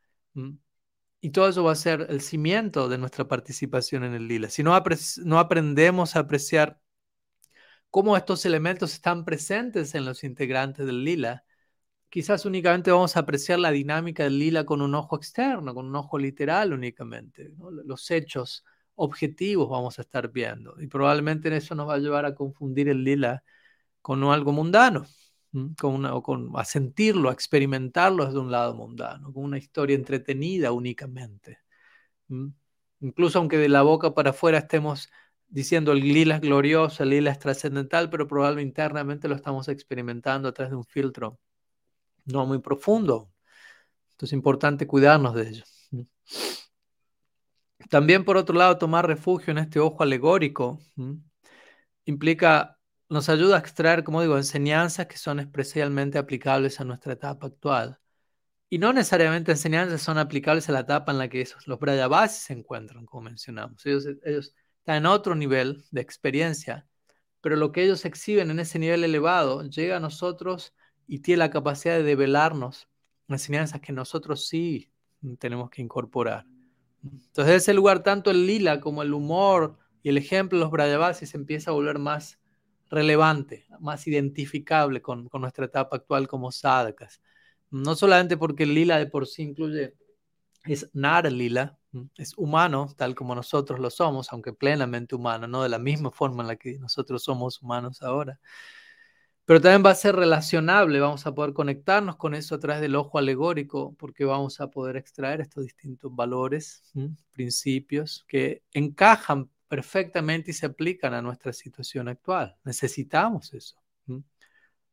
Y todo eso va a ser el cimiento de nuestra participación en el lila. Si no, aprendemos a apreciar cómo estos elementos están presentes en los integrantes del lila, quizás únicamente vamos a apreciar la dinámica del lila con un ojo externo, con un ojo literal únicamente. Los hechos objetivos vamos a estar viendo. Y probablemente eso nos va a llevar a confundir el lila con algo mundano, con o con, a sentirlo, a experimentarlo desde un lado mundano, con una historia entretenida únicamente. Incluso aunque de la boca para afuera estemos diciendo el lila es glorioso, el lila es trascendental, pero probablemente internamente lo estamos experimentando a través de un filtro no muy profundo. Entonces es importante cuidarnos de ello. También, por otro lado, tomar refugio en este ojo alegórico implica, nos ayuda a extraer, como digo, enseñanzas que son especialmente aplicables a nuestra etapa actual. Y no necesariamente enseñanzas son aplicables a la etapa en la que esos, los Brayavasis se encuentran, como mencionamos. Ellos, ellos están en otro nivel de experiencia, pero lo que ellos exhiben en ese nivel elevado llega a nosotros y tiene la capacidad de develarnos enseñanzas que nosotros sí tenemos que incorporar. Entonces, en ese lugar, tanto el lila como el humor y el ejemplo de los Brayavasis empieza a volver más relevante, más identificable con, nuestra etapa actual como sadhakas. No solamente porque el lila de por sí incluye, es nar lila, es humano, tal como nosotros lo somos, aunque plenamente humano, no de la misma forma en la que nosotros somos humanos ahora, pero también va a ser relacionable, vamos a poder conectarnos con eso a través del ojo alegórico, porque vamos a poder extraer estos distintos valores, principios que encajan perfectamente y se aplican a nuestra situación actual. Necesitamos eso.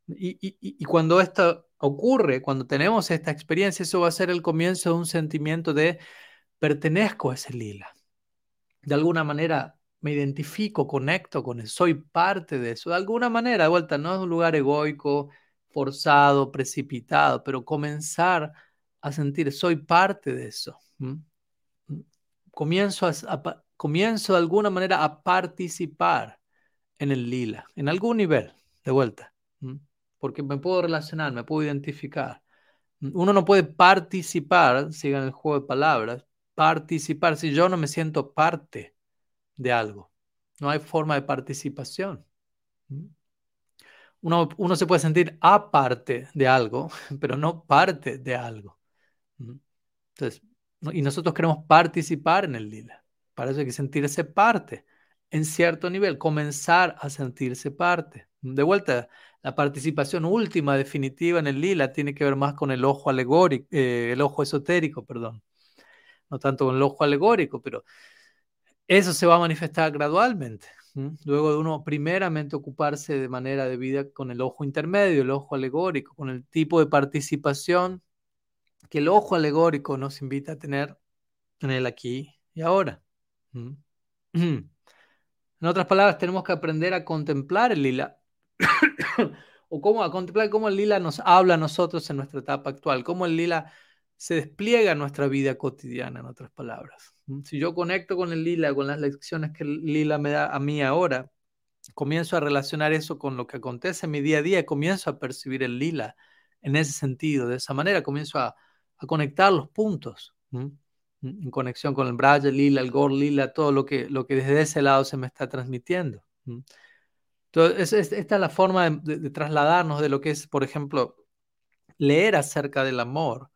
Y, cuando esto ocurre, cuando tenemos esta experiencia, eso va a ser el comienzo de un sentimiento de pertenezco a ese lila. De alguna manera me identifico, conecto con eso, soy parte de eso. De alguna manera, de vuelta, no es un lugar egoico, forzado, precipitado, pero comenzar a sentir, soy parte de eso. Comienzo, a, comienzo de alguna manera a participar en el lila, en algún nivel, de vuelta, porque me puedo relacionar, me puedo identificar. Uno no puede participar, sigan el juego de palabras, participar si yo no me siento parte de algo. No hay forma de participación. Uno, uno, se puede sentir aparte de algo, pero no parte de algo. Entonces, y nosotros queremos participar en el lila. Para eso hay que sentirse parte en cierto nivel, comenzar a sentirse parte. De vuelta, la participación última, definitiva en el lila tiene que ver más con el ojo alegórico, eh, el ojo esotérico, perdón. No tanto con el ojo alegórico, pero eso se va a manifestar gradualmente. Luego de uno primeramente ocuparse de manera de vida con el ojo intermedio, el ojo alegórico, con el tipo de participación que el ojo alegórico nos invita a tener en el aquí y ahora. En otras palabras, tenemos que aprender a contemplar el lila o cómo a contemplar cómo el lila nos habla a nosotros en nuestra etapa actual, cómo el lila se despliega en nuestra vida cotidiana, en otras palabras. Si yo conecto con el lila, con las lecciones que el lila me da a mí ahora, comienzo a relacionar eso con lo que acontece en mi día a día, comienzo a percibir el lila en ese sentido, de esa manera comienzo a, conectar los puntos, en conexión con el Braya lila, el Gor lila, todo lo que, lo que desde ese lado se me está transmitiendo. Entonces, esta es la forma de trasladarnos de lo que es, por ejemplo, leer acerca del amor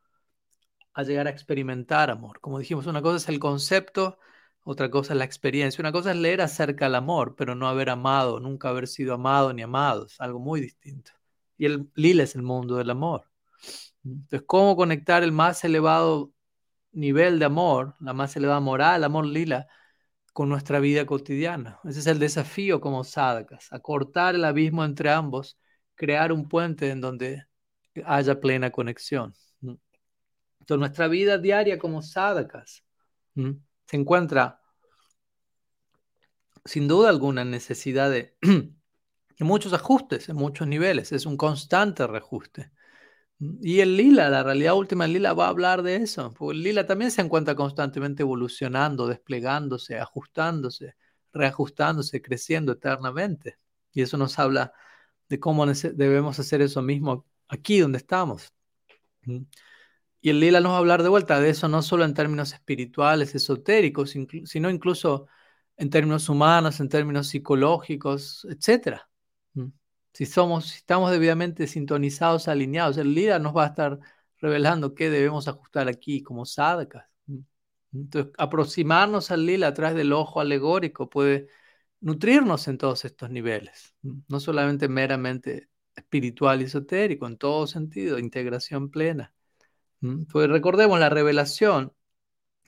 a llegar a experimentar amor. Como dijimos, una cosa es el concepto, otra cosa es la experiencia. Una cosa es leer acerca del amor, pero no haber amado, nunca haber sido amado ni amado. Es algo muy distinto. Y el lila es el mundo del amor. Entonces, ¿cómo conectar el más elevado nivel de amor, la más elevada moral, amor lila, con nuestra vida cotidiana? Ese es el desafío como sadhakas, acortar el abismo entre ambos, crear un puente en donde haya plena conexión. Entonces, nuestra vida diaria como sadhakas se encuentra sin duda alguna necesidad de, muchos ajustes en muchos niveles, es un constante reajuste. Y el lila, la realidad última del lila va a hablar de eso, porque el lila también se encuentra constantemente evolucionando, desplegándose, ajustándose, reajustándose, creciendo eternamente. Y eso nos habla de cómo debemos hacer eso mismo aquí donde estamos. Y el lila nos va a hablar de vuelta de eso, no solo en términos espirituales, esotéricos, sino incluso en términos humanos, en términos psicológicos, etc. Si, somos, si estamos debidamente sintonizados, alineados, el lila nos va a estar revelando qué debemos ajustar aquí como sadhakas. Entonces, aproximarnos al lila a través del ojo alegórico puede nutrirnos en todos estos niveles, no solamente meramente espiritual y esotérico, en todo sentido, integración plena. Pues recordemos, la revelación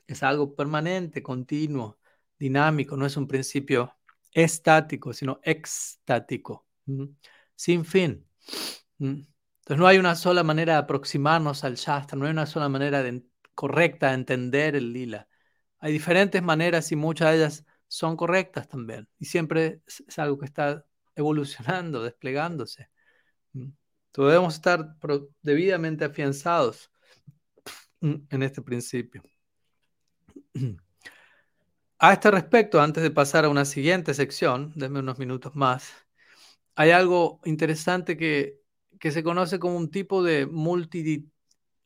es algo permanente, continuo, dinámico, no es un principio estático, sino extático, sin fin. Entonces no hay una sola manera de aproximarnos al Shastra, no hay una sola manera correcta de entender el lila. Hay diferentes maneras y muchas de ellas son correctas también. Y siempre es, algo que está evolucionando, desplegándose. Entonces debemos estar debidamente afianzados en este principio. A este respecto, antes de pasar a una siguiente sección, denme unos minutos más, hay algo interesante que, que se conoce como un tipo de multi,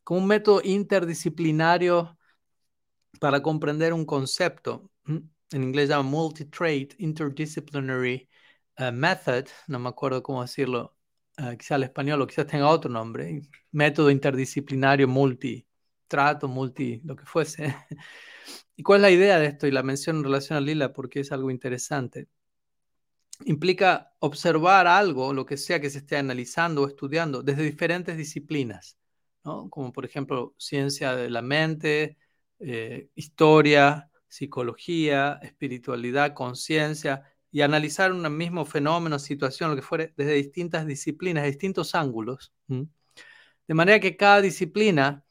como un método interdisciplinario para comprender un concepto. En inglés llama multi-trait, interdisciplinary uh, method, no me acuerdo cómo decirlo, uh, quizá al español o quizás tenga otro nombre, método interdisciplinario multi, trato, multi, lo que fuese. ¿Y cuál es la idea de esto? Y la mención en relación a Lila porque es algo interesante. Implica observar algo, lo que sea que se esté analizando o estudiando, desde diferentes disciplinas, como por ejemplo ciencia de la mente, eh, historia, psicología, espiritualidad, conciencia, y analizar un mismo fenómeno, situación, lo que fuere, desde distintas disciplinas, distintos ángulos. De manera que cada disciplina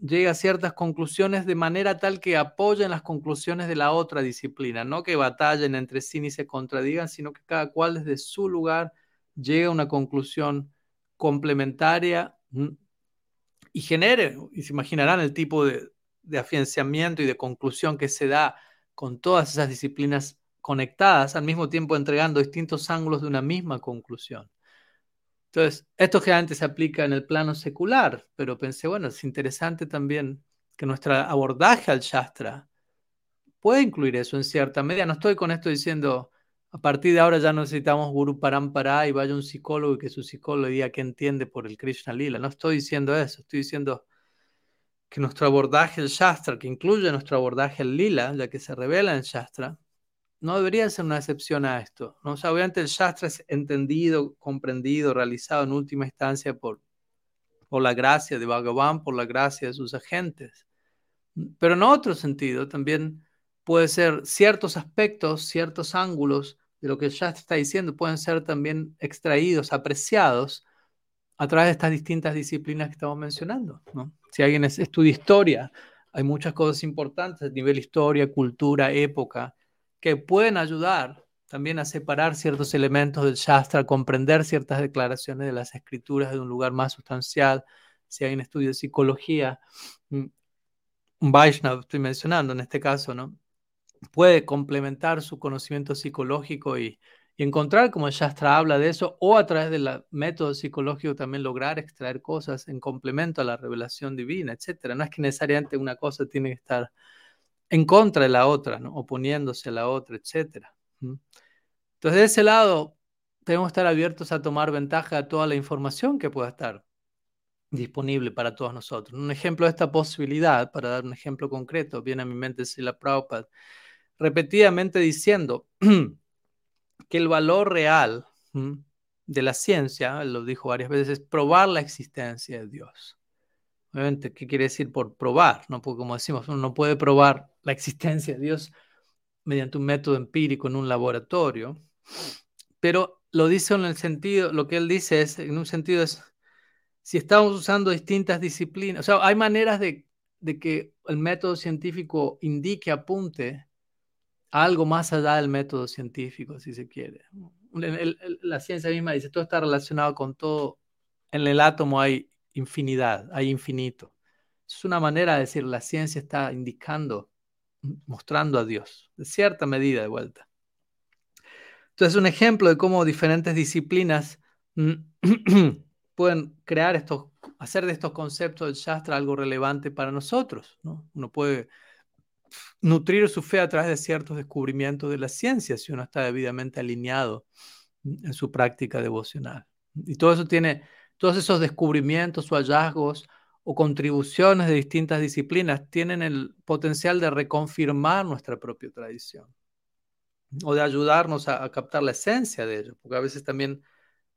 llega a ciertas conclusiones de manera tal que apoyen las conclusiones de la otra disciplina, no que batallen entre sí ni se contradigan, sino que cada cual desde su lugar llegue a una conclusión complementaria y genere, y se imaginarán el tipo de, de afianzamiento y de conclusión que se da con todas esas disciplinas conectadas, al mismo tiempo entregando distintos ángulos de una misma conclusión. Entonces, esto generalmente se aplica en el plano secular, pero pensé, bueno, es interesante también que nuestro abordaje al Shastra puede incluir eso en cierta medida. No estoy con esto diciendo, a partir de ahora ya necesitamos Guru Parampara y vaya un psicólogo y que su psicólogo diga qué entiende por el Krishna Lila. No estoy diciendo eso, estoy diciendo que nuestro abordaje al Shastra, que incluye nuestro abordaje al Lila, ya que se revela en Shastra, no debería ser una excepción a esto. ¿no? obviamente el Shastra es entendido, comprendido, realizado en última instancia por, por la gracia de Bhagavan, por la gracia de sus agentes. Pero en otro sentido, también puede ser ciertos aspectos, ciertos ángulos de lo que el Shastra está diciendo, pueden ser también extraídos, apreciados a través de estas distintas disciplinas que estamos mencionando. Si alguien estudia historia, hay muchas cosas importantes a nivel historia, cultura, época, que pueden ayudar también a separar ciertos elementos del Shastra, a comprender ciertas declaraciones de las escrituras de un lugar más sustancial. Si hay un estudio de psicología, mm, un Vaishnava estoy mencionando en este caso, ¿no? Puede complementar su conocimiento psicológico y, encontrar, como Shastra habla de eso, o a través del método psicológico también lograr extraer cosas en complemento a la revelación divina, etc. No es que necesariamente una cosa tiene que estar en contra de la otra, ¿no? oponiéndose a la otra, etc. Entonces, de ese lado, tenemos que estar abiertos a tomar ventaja de toda la información que pueda estar disponible para todos nosotros. Un ejemplo de esta posibilidad, para dar un ejemplo concreto, viene a mi mente la Prabhupada, repetidamente diciendo que el valor real de la ciencia, lo dijo varias veces, es probar la existencia de Dios. Obviamente, ¿qué quiere decir por probar? No, porque como decimos, uno no puede probar la existencia de Dios mediante un método empírico en un laboratorio, pero lo dice en el sentido, lo que él dice es, en un sentido es, si estamos usando distintas disciplinas, o sea, hay maneras de, que el método científico indique, apunte a algo más allá del método científico, si se quiere. la ciencia misma dice, todo está relacionado con todo. En el átomo hay infinidad, hay infinito. Es una manera de decir, la ciencia está indicando, mostrando a Dios, de cierta medida de vuelta. Entonces, un ejemplo de cómo diferentes disciplinas pueden crear estos, hacer de estos conceptos del Shastra algo relevante para nosotros. ¿no? Uno puede nutrir su fe a través de ciertos descubrimientos de la ciencia si uno está debidamente alineado en su práctica devocional. Y todo eso tiene, todos esos descubrimientos o hallazgos o contribuciones de distintas disciplinas tienen el potencial de reconfirmar nuestra propia tradición o de ayudarnos a, captar la esencia de ello, porque a veces también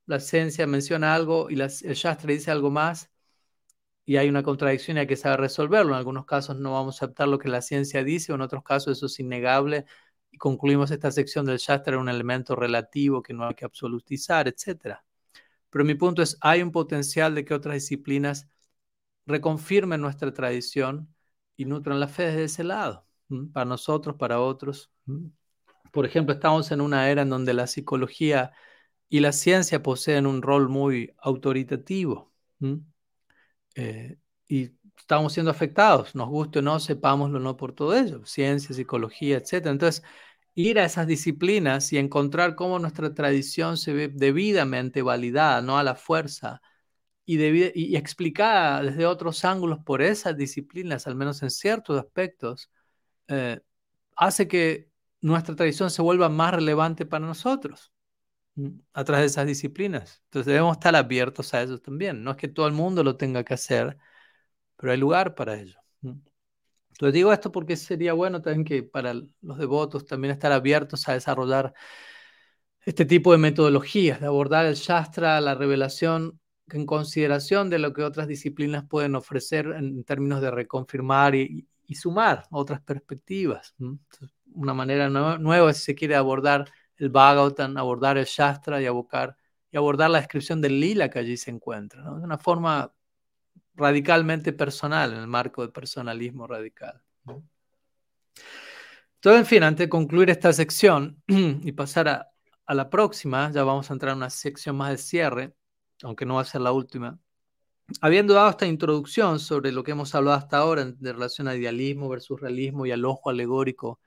la esencia menciona algo y el Shastra dice algo más y hay una contradicción y hay que saber resolverlo. En algunos casos no vamos a aceptar lo que la ciencia dice, o en otros casos eso es innegable y concluimos esta sección del Shastra en un elemento relativo que no hay que absolutizar, etc. Pero mi punto es, hay un potencial de que otras disciplinas reconfirmen nuestra tradición y nutran la fe desde ese lado, para nosotros, para otros. Por ejemplo, estamos en una era en donde la psicología y la ciencia poseen un rol muy autoritativo. Eh, y estamos siendo afectados, nos guste o no, sepámoslo no por todo ello, ciencia, psicología, etc. Entonces, ir a esas disciplinas y encontrar cómo nuestra tradición se ve debidamente validada, no a la fuerza, y, y explicada desde otros ángulos por esas disciplinas, al menos en ciertos aspectos, eh, hace que nuestra tradición se vuelva más relevante para nosotros a través de esas disciplinas. Entonces debemos estar abiertos a eso también. No es que todo el mundo lo tenga que hacer, pero hay lugar para ello. Entonces digo esto porque sería bueno también que para los devotos también estar abiertos a desarrollar este tipo de metodologías, de abordar el Shastra, la revelación en consideración de lo que otras disciplinas pueden ofrecer en términos de reconfirmar y, sumar otras perspectivas. Una manera nueva, si se quiere abordar el Bhagavatam, abordar el Shastra y, y abordar la descripción del lila que allí se encuentra, de una forma radicalmente personal, en el marco del personalismo radical. Todo en fin, antes de concluir esta sección y pasar a, a, la próxima, ya vamos a entrar en una sección más de cierre, aunque no va a ser la última. Habiendo dado esta introducción sobre lo que hemos hablado hasta ahora en relación a idealismo versus realismo y al ojo alegórico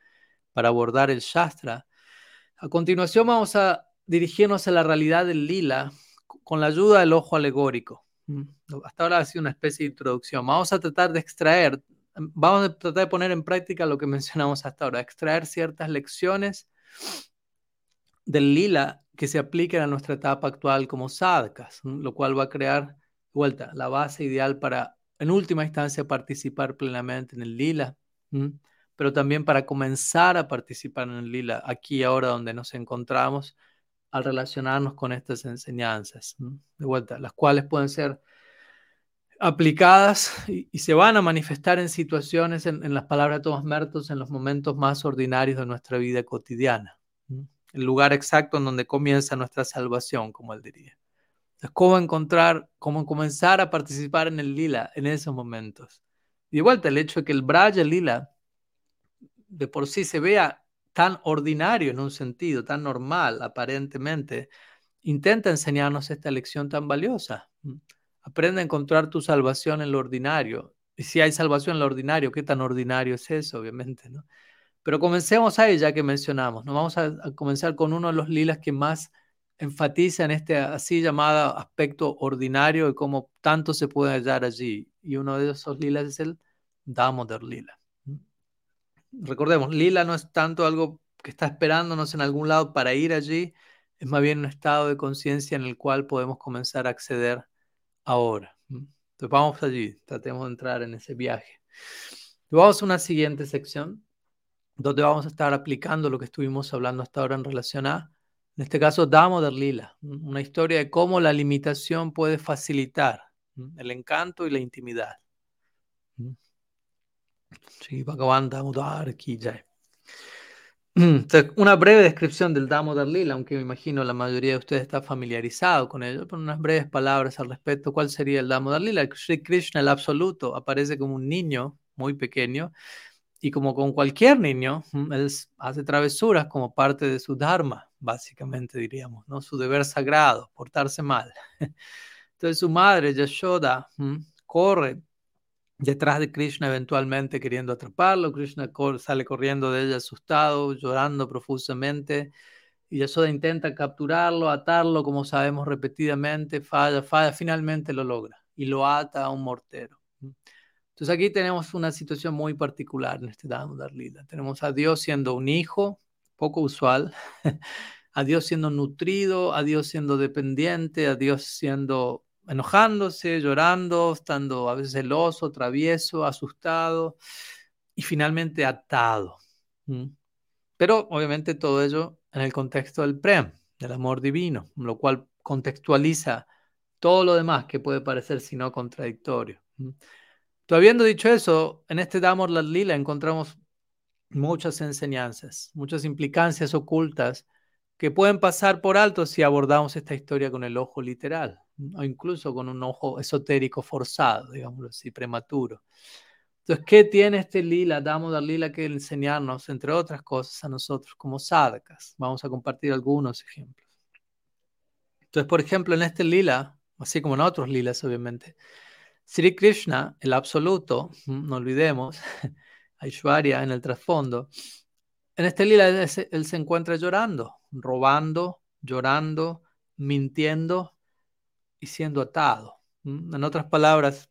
para abordar el Shastra, a continuación vamos a dirigirnos a la realidad del lila con la ayuda del ojo alegórico. Mm, hasta ahora ha sido una especie de introducción. Vamos a tratar de extraer, vamos a tratar de poner en práctica lo que mencionamos hasta ahora, extraer ciertas lecciones del lila que se apliquen a nuestra etapa actual como sadhakas, lo cual va a crear, vuelta, la base ideal para, en última instancia, participar plenamente en el lila pero también para comenzar a participar en el lila, aquí ahora donde nos encontramos, al relacionarnos con estas enseñanzas, de vuelta, las cuales pueden ser aplicadas y, se van a manifestar en situaciones, en, las palabras de Tomás Mertos, en los momentos más ordinarios de nuestra vida cotidiana, el lugar exacto en donde comienza nuestra salvación, como él diría. Entonces, cómo encontrar, cómo comenzar a participar en el lila en esos momentos. Y de vuelta, el hecho de que el Braya Lila de por sí se vea tan ordinario en un sentido, tan normal aparentemente, intenta enseñarnos esta lección tan valiosa. Aprende a encontrar tu salvación en lo ordinario. Y si hay salvación en lo ordinario, ¿qué tan ordinario es eso? Obviamente, ¿no? Pero comencemos ahí ya que mencionamos. ¿no? Vamos a, comenzar con uno de los lilas que más enfatiza en este así llamado aspecto ordinario y cómo tanto se puede hallar allí. Y uno de esos lilas es el Damodar Lila recordemos, Lila no es tanto algo que está esperándonos en algún lado para ir allí, es más bien un estado de conciencia en el cual podemos comenzar a acceder ahora. Entonces vamos allí, tratemos de entrar en ese viaje. Vamos a una siguiente sección donde vamos a estar aplicando lo que estuvimos hablando hasta ahora en relación a, en este caso, Damodar Lila, una historia de cómo la limitación puede facilitar el encanto y la intimidad. Una breve descripción del Damodar Lila, aunque me imagino la mayoría de ustedes está familiarizado con ello, pero unas breves palabras al respecto. ¿Cuál sería el Damodar Lila? Sri Krishna, el absoluto, aparece como un niño muy pequeño y como con cualquier niño, él hace travesuras como parte de su dharma, básicamente diríamos, ¿no? Su deber sagrado, portarse mal. Entonces su madre, Yashoda, corre detrás de Krishna eventualmente queriendo atraparlo. Krishna sale corriendo de ella asustado, llorando profusamente. Y Yashoda intenta capturarlo, atarlo, como sabemos repetidamente, falla, falla, finalmente lo logra y lo ata a un mortero. Entonces aquí tenemos una situación muy particular en este Damodar Lila. Tenemos a Dios siendo un hijo, poco usual, a Dios siendo nutrido, a Dios siendo dependiente, a Dios siendo enojándose, llorando, estando a veces celoso, travieso, asustado y finalmente atado. Pero obviamente todo ello en el contexto del Prem, del amor divino, lo cual contextualiza todo lo demás que puede parecer si no contradictorio. Habiendo dicho eso, en este Damor la Lila encontramos muchas enseñanzas, muchas implicancias ocultas que pueden pasar por alto si abordamos esta historia con el ojo literal o incluso con un ojo esotérico forzado, digámoslo así, prematuro. Entonces, ¿qué tiene este lila, Damodar Lila, que enseñarnos, entre otras cosas, a nosotros como sadhakas? Vamos a compartir algunos ejemplos. Entonces, por ejemplo, en este lila, así como en otros lilas, obviamente, Sri Krishna, el absoluto, no olvidemos, Aishwarya en el trasfondo, en este lila él se encuentra llorando, robando, llorando, mintiendo y siendo atado. En otras palabras,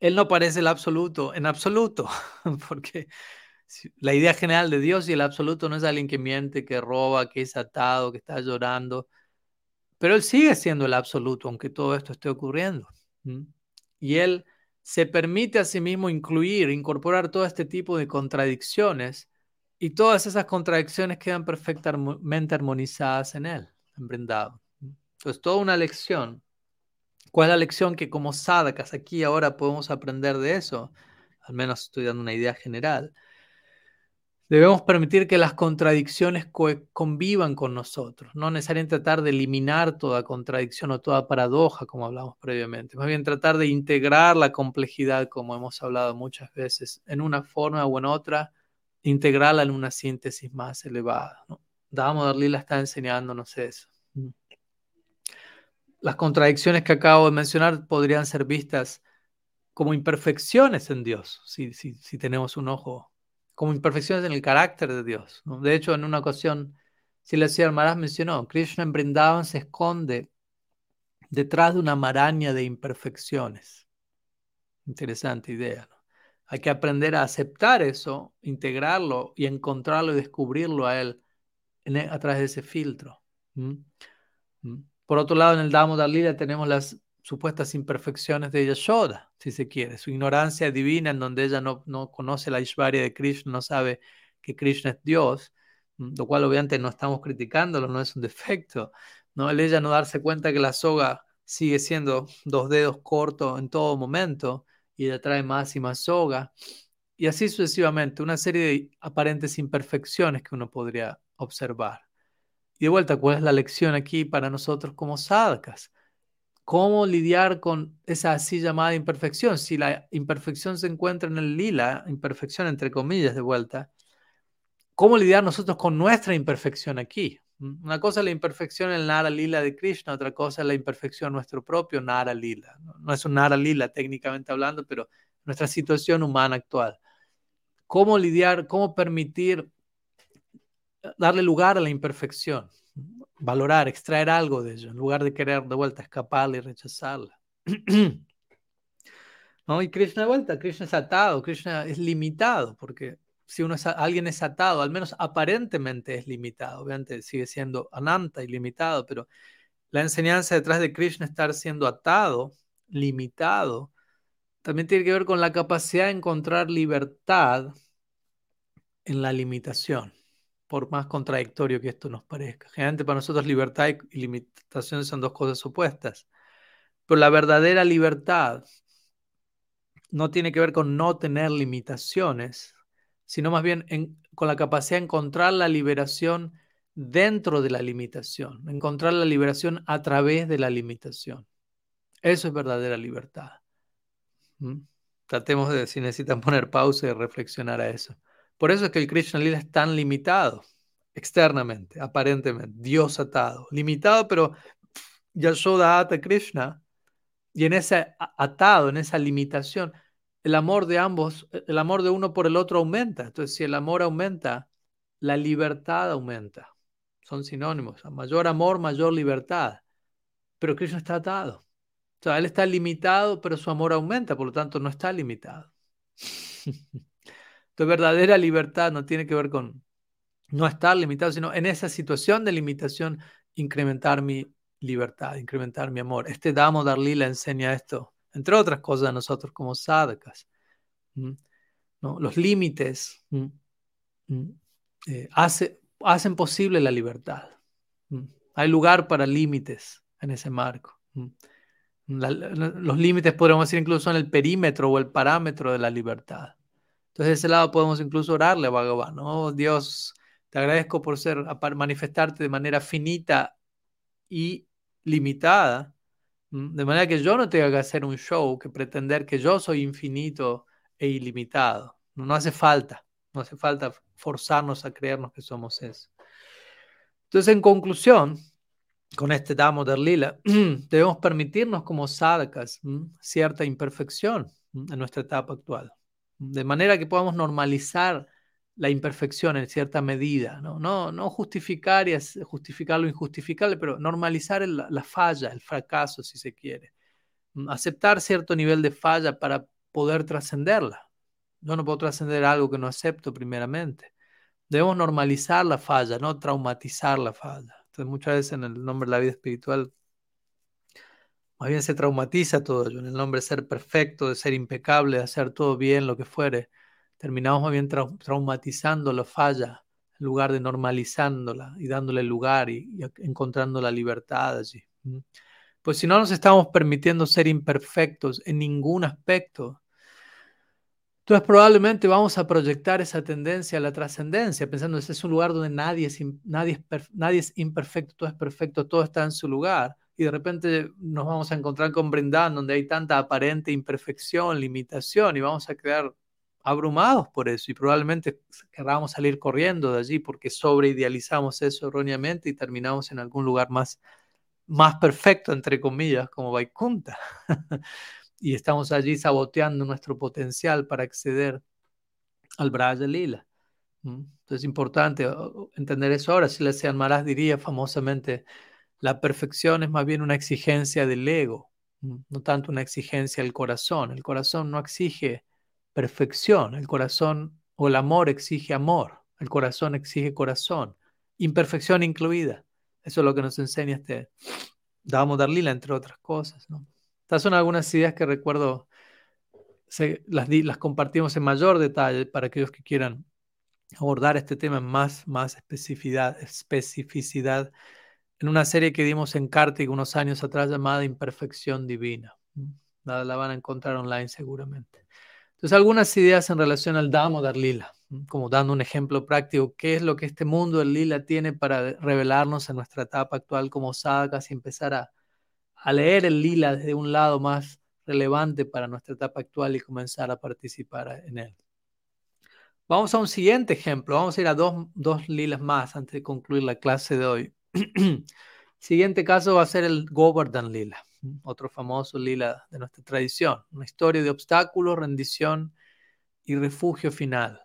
él no parece el absoluto en absoluto, porque la idea general de Dios y el absoluto no es alguien que miente, que roba, que es atado, que está llorando, pero él sigue siendo el absoluto, aunque todo esto esté ocurriendo. Y él se permite a sí mismo incluir, incorporar todo este tipo de contradicciones y todas esas contradicciones quedan perfectamente armonizadas en él, en entonces, toda una lección. ¿Cuál es la lección que como sadhakas aquí ahora podemos aprender de eso? Al menos estoy dando una idea general. Debemos permitir que las contradicciones convivan con nosotros, no necesariamente tratar de eliminar toda contradicción o toda paradoja, como hablamos previamente, más bien tratar de integrar la complejidad, como hemos hablado muchas veces, en una forma o en otra, integrarla en una síntesis más elevada. ¿no? Damodar Lila está enseñándonos eso. Mm las contradicciones que acabo de mencionar podrían ser vistas como imperfecciones en Dios, si, si, tenemos un ojo, como imperfecciones en el carácter de Dios. De hecho, en una ocasión, si la señora Maharaj mencionó, Krishna en Brindavan se esconde detrás de una maraña de imperfecciones. Interesante idea. Hay que aprender a aceptar eso, integrarlo y encontrarlo y descubrirlo a él e, a través de ese filtro. Por otro lado, en el Damodar Lila tenemos las supuestas imperfecciones de Yashoda, si se quiere, su ignorancia divina en donde ella no, no conoce la Ishvarya de Krishna, no sabe que Krishna es Dios, mm, lo cual obviamente no estamos criticándolo, no es un defecto, ¿no? El ella no darse cuenta que la soga sigue siendo dos dedos cortos en todo momento y ella trae más y más soga, y así sucesivamente, una serie de aparentes imperfecciones que uno podría observar. Y de vuelta, ¿cuál es la lección aquí para nosotros como sadhakas? ¿Cómo lidiar con esa así llamada imperfección? Si la imperfección se encuentra en el lila, imperfección entre comillas de vuelta, ¿cómo lidiar nosotros con nuestra imperfección aquí? ¿Mm? Una cosa es la imperfección en el Nara Lila de Krishna, otra cosa es la imperfección en nuestro propio Nara Lila. No es un Nara Lila técnicamente hablando, pero nuestra situación humana actual. ¿Cómo lidiar, cómo permitir darle lugar a la imperfección, valorar, extraer algo de ello, en lugar de querer de vuelta escaparla y rechazarla. ¿No? Y Krishna de vuelta, Krishna es atado, Krishna es limitado, porque si uno es, alguien es atado, al menos aparentemente es limitado, obviamente sigue siendo ananta y limitado, pero la enseñanza detrás de Krishna estar siendo atado limitado, también tiene que ver con la capacidad de encontrar libertad en la limitación, por más contradictorio que esto nos parezca. Generalmente para nosotros libertad y limitación son dos cosas opuestas, pero la verdadera libertad no tiene que ver con no tener limitaciones, sino más bien con la capacidad de encontrar la liberación dentro de la limitación, encontrar la liberación a través de la limitación. Eso es verdadera libertad. Tratemos de, si necesitan poner pausa y reflexionar a eso. Por eso es que el Krishna Lila es tan limitado, externamente, aparentemente, Dios atado. Limitado, pero Yashoda ata Krishna. Y en ese atado, en esa limitación, el amor de ambos, el amor de uno por el otro aumenta. Entonces, si el amor aumenta, la libertad aumenta. Son sinónimos. Mayor amor, mayor libertad. Pero Krishna está atado. O sea, él está limitado, pero su amor aumenta, por lo tanto no está limitado. Entonces, verdadera libertad no tiene que ver con no estar limitado, sino en esa situación de limitación, incrementar mi libertad, incrementar mi amor. Este Damo Darlila enseña esto, entre otras cosas a nosotros como sadhakas. Los límites eh, hacen posible la libertad. Hay lugar para límites en ese marco los límites podríamos decir incluso son el perímetro o el parámetro de la libertad. Entonces, de ese lado podemos incluso orarle a Bhagavan, ¿no? Dios, te agradezco por ser, manifestarte de manera finita y limitada, de manera que yo no tenga que hacer un show, que pretender que yo soy infinito e ilimitado. No, hace falta, no hace falta forzarnos a creernos que somos eso. Entonces, en conclusión, con este Damodar Lila, debemos permitirnos como sadhakas cierta imperfección en nuestra etapa actual, de manera que podamos normalizar la imperfección en cierta medida, no, no, justificar y justificar lo injustificable, pero normalizar la falla, el fracaso, si se quiere. Aceptar cierto nivel de falla para poder trascenderla. Yo no puedo trascender algo que no acepto primeramente. Debemos normalizar la falla, no traumatizar la falla muchas veces en el nombre de la vida espiritual, más bien se traumatiza todo ello, en el nombre de ser perfecto, de ser impecable, de hacer todo bien, lo que fuere. Terminamos más bien traumatizando la falla en lugar de normalizándola y dándole lugar y, encontrando la libertad allí. Pues si no nos estamos permitiendo ser imperfectos en ningún aspecto, entonces probablemente vamos a proyectar esa tendencia a la trascendencia, pensando que este es un lugar donde nadie es, nadie, es nadie es imperfecto, todo es perfecto, todo está en su lugar. Y de repente nos vamos a encontrar con Brindan, donde hay tanta aparente imperfección, limitación, y vamos a quedar abrumados por eso. Y probablemente queramos salir corriendo de allí porque sobreidealizamos eso erróneamente y terminamos en algún lugar más, más perfecto, entre comillas, como Vaikunta. y estamos allí saboteando nuestro potencial para acceder al Braja Lila. Entonces es importante entender eso ahora. Si Sean Maras diría famosamente, la perfección es más bien una exigencia del ego, no tanto una exigencia del corazón. El corazón no exige perfección, el corazón o el amor exige amor, el corazón exige corazón, imperfección incluida. Eso es lo que nos enseña este Damodar Lila, entre otras cosas. Estas son algunas ideas que recuerdo, las, las compartimos en mayor detalle para aquellos que quieran abordar este tema en más, más especificidad en una serie que dimos en Kartik unos años atrás llamada Imperfección Divina. La, la, van a encontrar online seguramente. Entonces, algunas ideas en relación al Damodar Lila, como dando un ejemplo práctico, qué es lo que este mundo del Lila tiene para revelarnos en nuestra etapa actual como sadhakas y empezar a, leer el lila desde un lado más relevante para nuestra etapa actual y comenzar a participar en él. Vamos a un siguiente ejemplo. Vamos a ir a dos, dos lilas más antes de concluir la clase de hoy. siguiente caso va a ser el Govardhan Lila, otro famoso lila de nuestra tradición. Una historia de obstáculos, rendición y refugio final.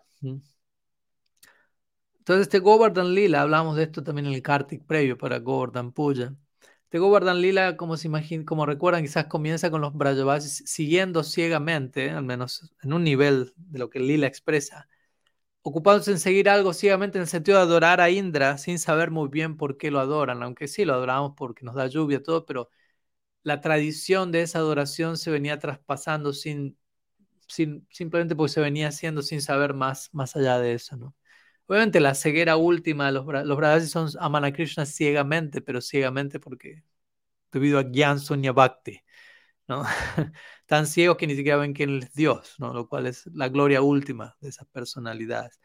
Entonces, este Govardhan Lila, hablamos de esto también en el Kartik previo para Govardhan Puja. Este Govardhan Lila, como se imagina, como recuerdan, quizás comienza con los Brajavasis siguiendo ciegamente, al menos en un nivel de lo que Lila expresa, ocupándose en seguir algo ciegamente en el sentido de adorar a Indra sin saber muy bien por qué lo adoran, aunque sí lo adoramos porque nos da lluvia, todo, pero la tradición de esa adoración se venía traspasando sin, sin, simplemente porque se venía haciendo sin saber más, más allá de eso, ¿no? Obviamente la ceguera última los, los son aman a ciegamente, pero ciegamente porque debido a Gyan Sunya Bhakti, ¿no? Tan ciegos que ni siquiera ven quién es Dios, ¿no? Lo cual es la gloria última de esas personalidades.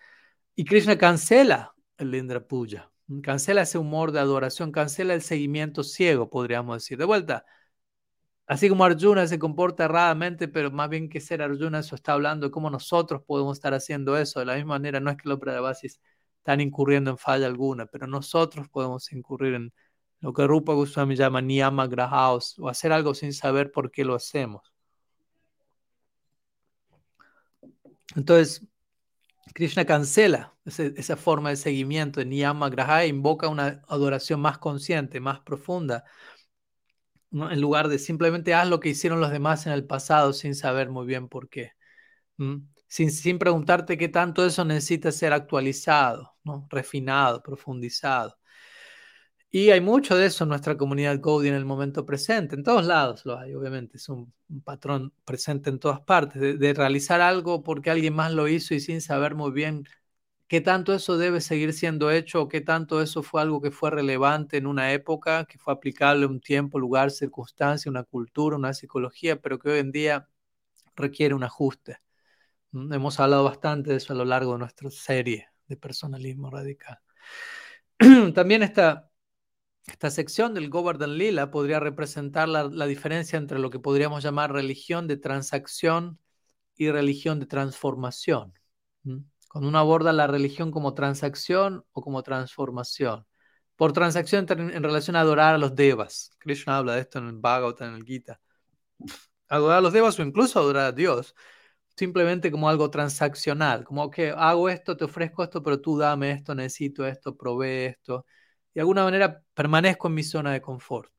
Y Krishna cancela el Indra Puja, cancela ese humor de adoración, cancela el seguimiento ciego, podríamos decir. De vuelta, Así como Arjuna se comporta erradamente, pero más bien que ser Arjuna, eso está hablando cómo nosotros podemos estar haciendo eso. De la misma manera, no es que los Brahmasis están incurriendo en falla alguna, pero nosotros podemos incurrir en lo que Rupa Goswami llama niyama grahaos, o hacer algo sin saber por qué lo hacemos. Entonces, Krishna cancela esa forma de seguimiento de niyama graha e invoca una adoración más consciente, más profunda en lugar de simplemente haz lo que hicieron los demás en el pasado sin saber muy bien por qué. Sin, sin, preguntarte qué tanto eso necesita ser actualizado, ¿no? refinado, profundizado. Y hay mucho de eso en nuestra comunidad Cody en el momento presente, en todos lados lo hay, obviamente, es un, patrón presente en todas partes, de, de, realizar algo porque alguien más lo hizo y sin saber muy bien qué tanto eso debe seguir siendo hecho o qué tanto eso fue algo que fue relevante en una época, que fue aplicable a un tiempo, lugar, circunstancia, una cultura, una psicología, pero que hoy en día requiere un ajuste. Mm, hemos hablado bastante de eso a lo largo de nuestra serie de personalismo radical. También esta, esta sección del Govardhan Lila podría representar la, diferencia entre lo que podríamos llamar religión de transacción y religión de transformación. Cuando uno aborda la religión como transacción o como transformación. Por transacción en relación a adorar a los devas. Krishna habla de esto en el Bhagavatam, en el Gita. Adorar a los devas o incluso adorar a Dios. Simplemente como algo transaccional. Como que hago esto, te ofrezco esto, pero tú dame esto, necesito esto, provee esto. De alguna manera permanezco en mi zona de confort.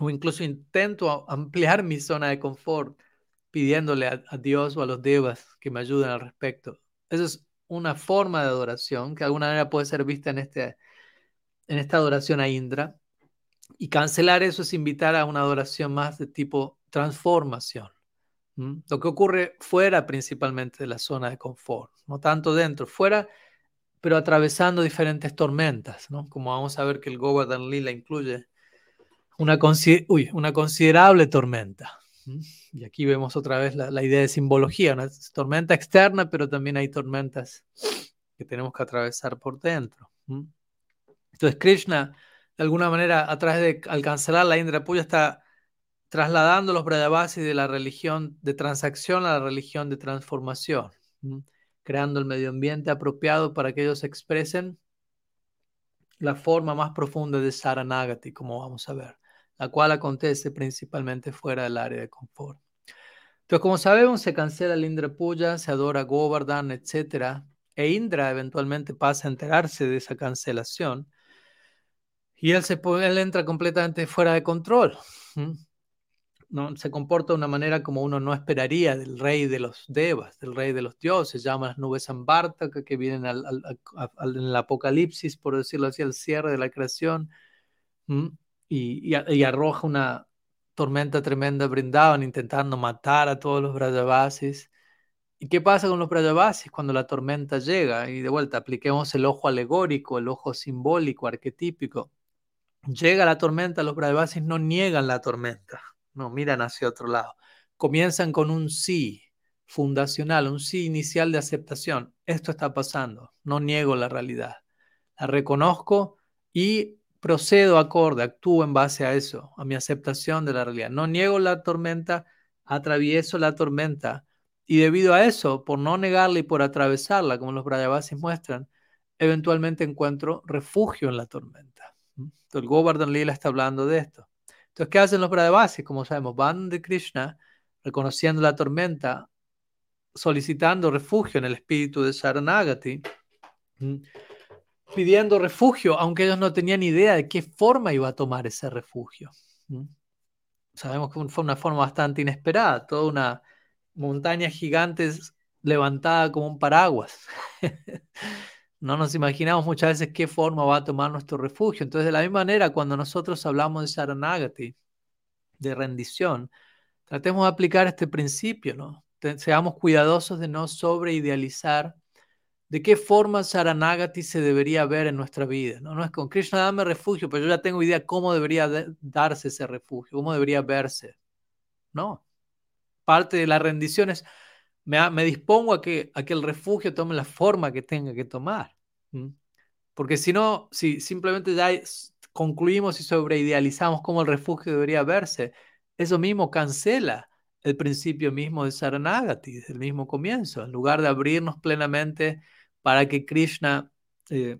O incluso intento ampliar mi zona de confort pidiéndole a, Dios o a los devas que me ayuden al respecto. Eso es una forma de adoración que de alguna manera puede ser vista en, este, en esta adoración a Indra. Y cancelar eso es invitar a una adoración más de tipo transformación. Lo que ocurre fuera principalmente de la zona de confort, no tanto dentro, fuera, pero atravesando diferentes tormentas, ¿no? como vamos a ver que el Govardhan Lila incluye una, una considerable tormenta. Y aquí vemos otra vez la, idea de simbología, una tormenta externa, pero también hay tormentas que tenemos que atravesar por dentro. Entonces Krishna, de alguna manera, a través de al cancelar la Indra Puya, está trasladando los Brajavasis de la religión de transacción a la religión de transformación, creando el medio ambiente apropiado para que ellos expresen la forma más profunda de Saranagati, como vamos a ver la cual acontece principalmente fuera del área de confort. Entonces, como sabemos, se cancela el Indra Puya, se adora Govardhan, etc. E Indra eventualmente pasa a enterarse de esa cancelación y él, se, él entra completamente fuera de control. ¿No? Se comporta de una manera como uno no esperaría del rey de los devas, del rey de los dioses. Llama las nubes Ambarta que vienen al, en el Apocalipsis, por decirlo así, al cierre de la creación y, arroja una tormenta tremenda brindaban intentando matar a todos los Brajavasis. ¿Y qué pasa con los Brajavasis cuando la tormenta llega? Y de vuelta, apliquemos el ojo alegórico, el ojo simbólico, arquetípico. Llega la tormenta, los Brajavasis no niegan la tormenta, no miran hacia otro lado. Comienzan con un sí fundacional, un sí inicial de aceptación. Esto está pasando, no niego la realidad. La reconozco y procedo acorde, actúo en base a eso, a mi aceptación de la realidad. No niego la tormenta, atravieso la tormenta. Y debido a eso, por no negarla y por atravesarla, como los Brayavasis muestran, eventualmente encuentro refugio en la tormenta. Entonces, el Govardhan Lila está hablando de esto. Entonces, ¿qué hacen los Brayavasis? Como sabemos, van de Krishna, reconociendo la tormenta, solicitando refugio en el espíritu de Saranagati pidiendo refugio, aunque ellos no tenían idea de qué forma iba a tomar ese refugio. Sabemos que fue una forma bastante inesperada, toda una montaña gigante levantada como un paraguas. no nos imaginamos muchas veces qué forma va a tomar nuestro refugio. Entonces, de la misma manera, cuando nosotros hablamos de Saranagati, de rendición, tratemos de aplicar este principio, ¿no? Seamos cuidadosos de no sobreidealizar de qué forma Saranagati se debería ver en nuestra vida. No, no es con Krishna dame refugio, pero yo ya tengo idea cómo debería darse ese refugio, cómo debería verse. No. Parte de la rendición es, me, dispongo a que, el refugio tome la forma que tenga que tomar. Porque si no, si simplemente ya concluimos y sobreidealizamos cómo el refugio debería verse, eso mismo cancela el principio mismo de Saranagati el mismo comienzo. En lugar de abrirnos plenamente para que Krishna, eh,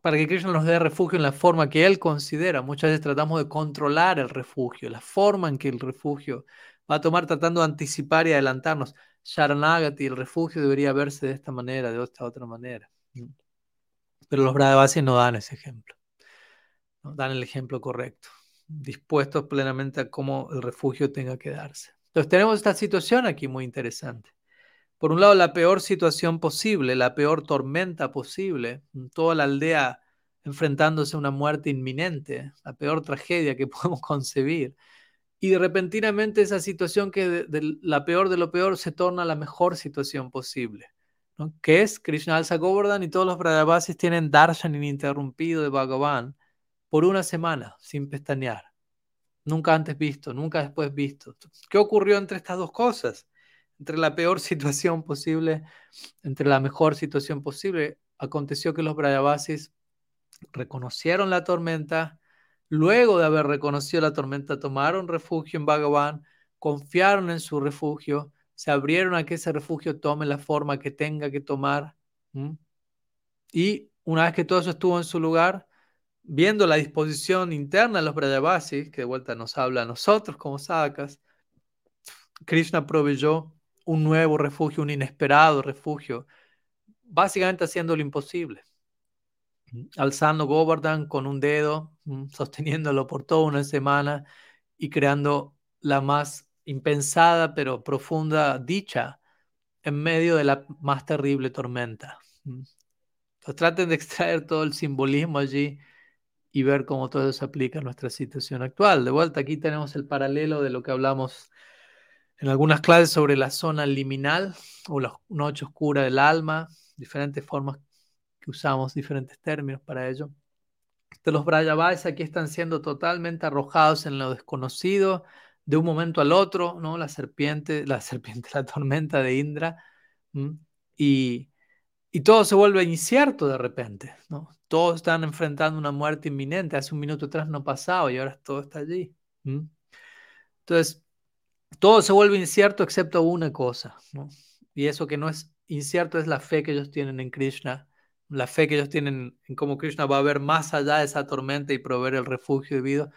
para que Krishna nos dé refugio en la forma que él considera. Muchas veces tratamos de controlar el refugio, la forma en que el refugio va a tomar tratando de anticipar y adelantarnos. Sharanagati, el refugio debería verse de esta manera, de esta otra manera. Pero los Brahavasis no dan ese ejemplo. No dan el ejemplo correcto, dispuestos plenamente a cómo el refugio tenga que darse. Entonces tenemos esta situación aquí muy interesante por un lado, la peor situación posible, la peor tormenta posible, toda la aldea enfrentándose a una muerte inminente, la peor tragedia que podemos concebir. Y repentinamente esa situación que de, la peor de lo peor se torna la mejor situación posible, ¿no? que es Krishna Alsa Govardhan y todos los Brajavasis tienen darshan ininterrumpido de Bhagavan por una semana, sin pestañear. Nunca antes visto, nunca después visto. ¿Qué ocurrió entre estas dos cosas? entre la peor situación posible, entre la mejor situación posible. Aconteció que los Brayavasis reconocieron la tormenta, luego de haber reconocido la tormenta, tomaron refugio en Bhagavan, confiaron en su refugio, se abrieron a que ese refugio tome la forma que tenga que tomar. Y una vez que todo eso estuvo en su lugar, viendo la disposición interna de los Brayavasis, que de vuelta nos habla a nosotros como sakas, Krishna proveyó un nuevo refugio, un inesperado refugio, básicamente haciendo lo imposible. Alzando Govardhan con un dedo, mm, sosteniéndolo por toda una semana y creando la más impensada pero profunda dicha en medio de la más terrible tormenta. Mm. Entonces traten de extraer todo el simbolismo allí y ver cómo todo eso aplica a nuestra situación actual. De vuelta, aquí tenemos el paralelo de lo que hablamos en algunas clases sobre la zona liminal o la noche oscura del alma, diferentes formas que usamos, diferentes términos para ello. De los Brayavais aquí están siendo totalmente arrojados en lo desconocido de un momento al otro, ¿no? La serpiente, la serpiente, la tormenta de Indra, y, y, todo se vuelve incierto de repente, ¿no? Todos están enfrentando una muerte inminente, hace un minuto atrás no pasaba y ahora todo está allí. Entonces, todo se vuelve incierto excepto una cosa, ¿no? Y eso que no es incierto es la fe que ellos tienen en Krishna, la fe que ellos tienen en cómo Krishna va a ver más allá de esa tormenta y proveer el refugio debido.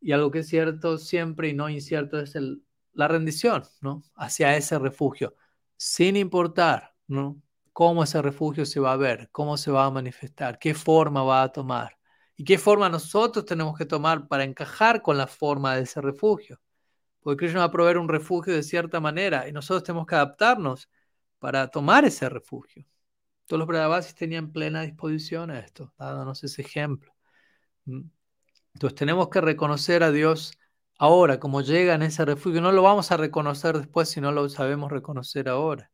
Y algo que es cierto siempre y no incierto es el, la rendición, ¿no? Hacia ese refugio, sin importar, ¿no? Cómo ese refugio se va a ver, cómo se va a manifestar, qué forma va a tomar y qué forma nosotros tenemos que tomar para encajar con la forma de ese refugio. Porque Krishna va a proveer un refugio de cierta manera y nosotros tenemos que adaptarnos para tomar ese refugio. Todos los Brahavasis tenían plena disposición a esto, dándonos ese ejemplo. Entonces tenemos que reconocer a Dios ahora, como llega en ese refugio. No lo vamos a reconocer después si no lo sabemos reconocer ahora.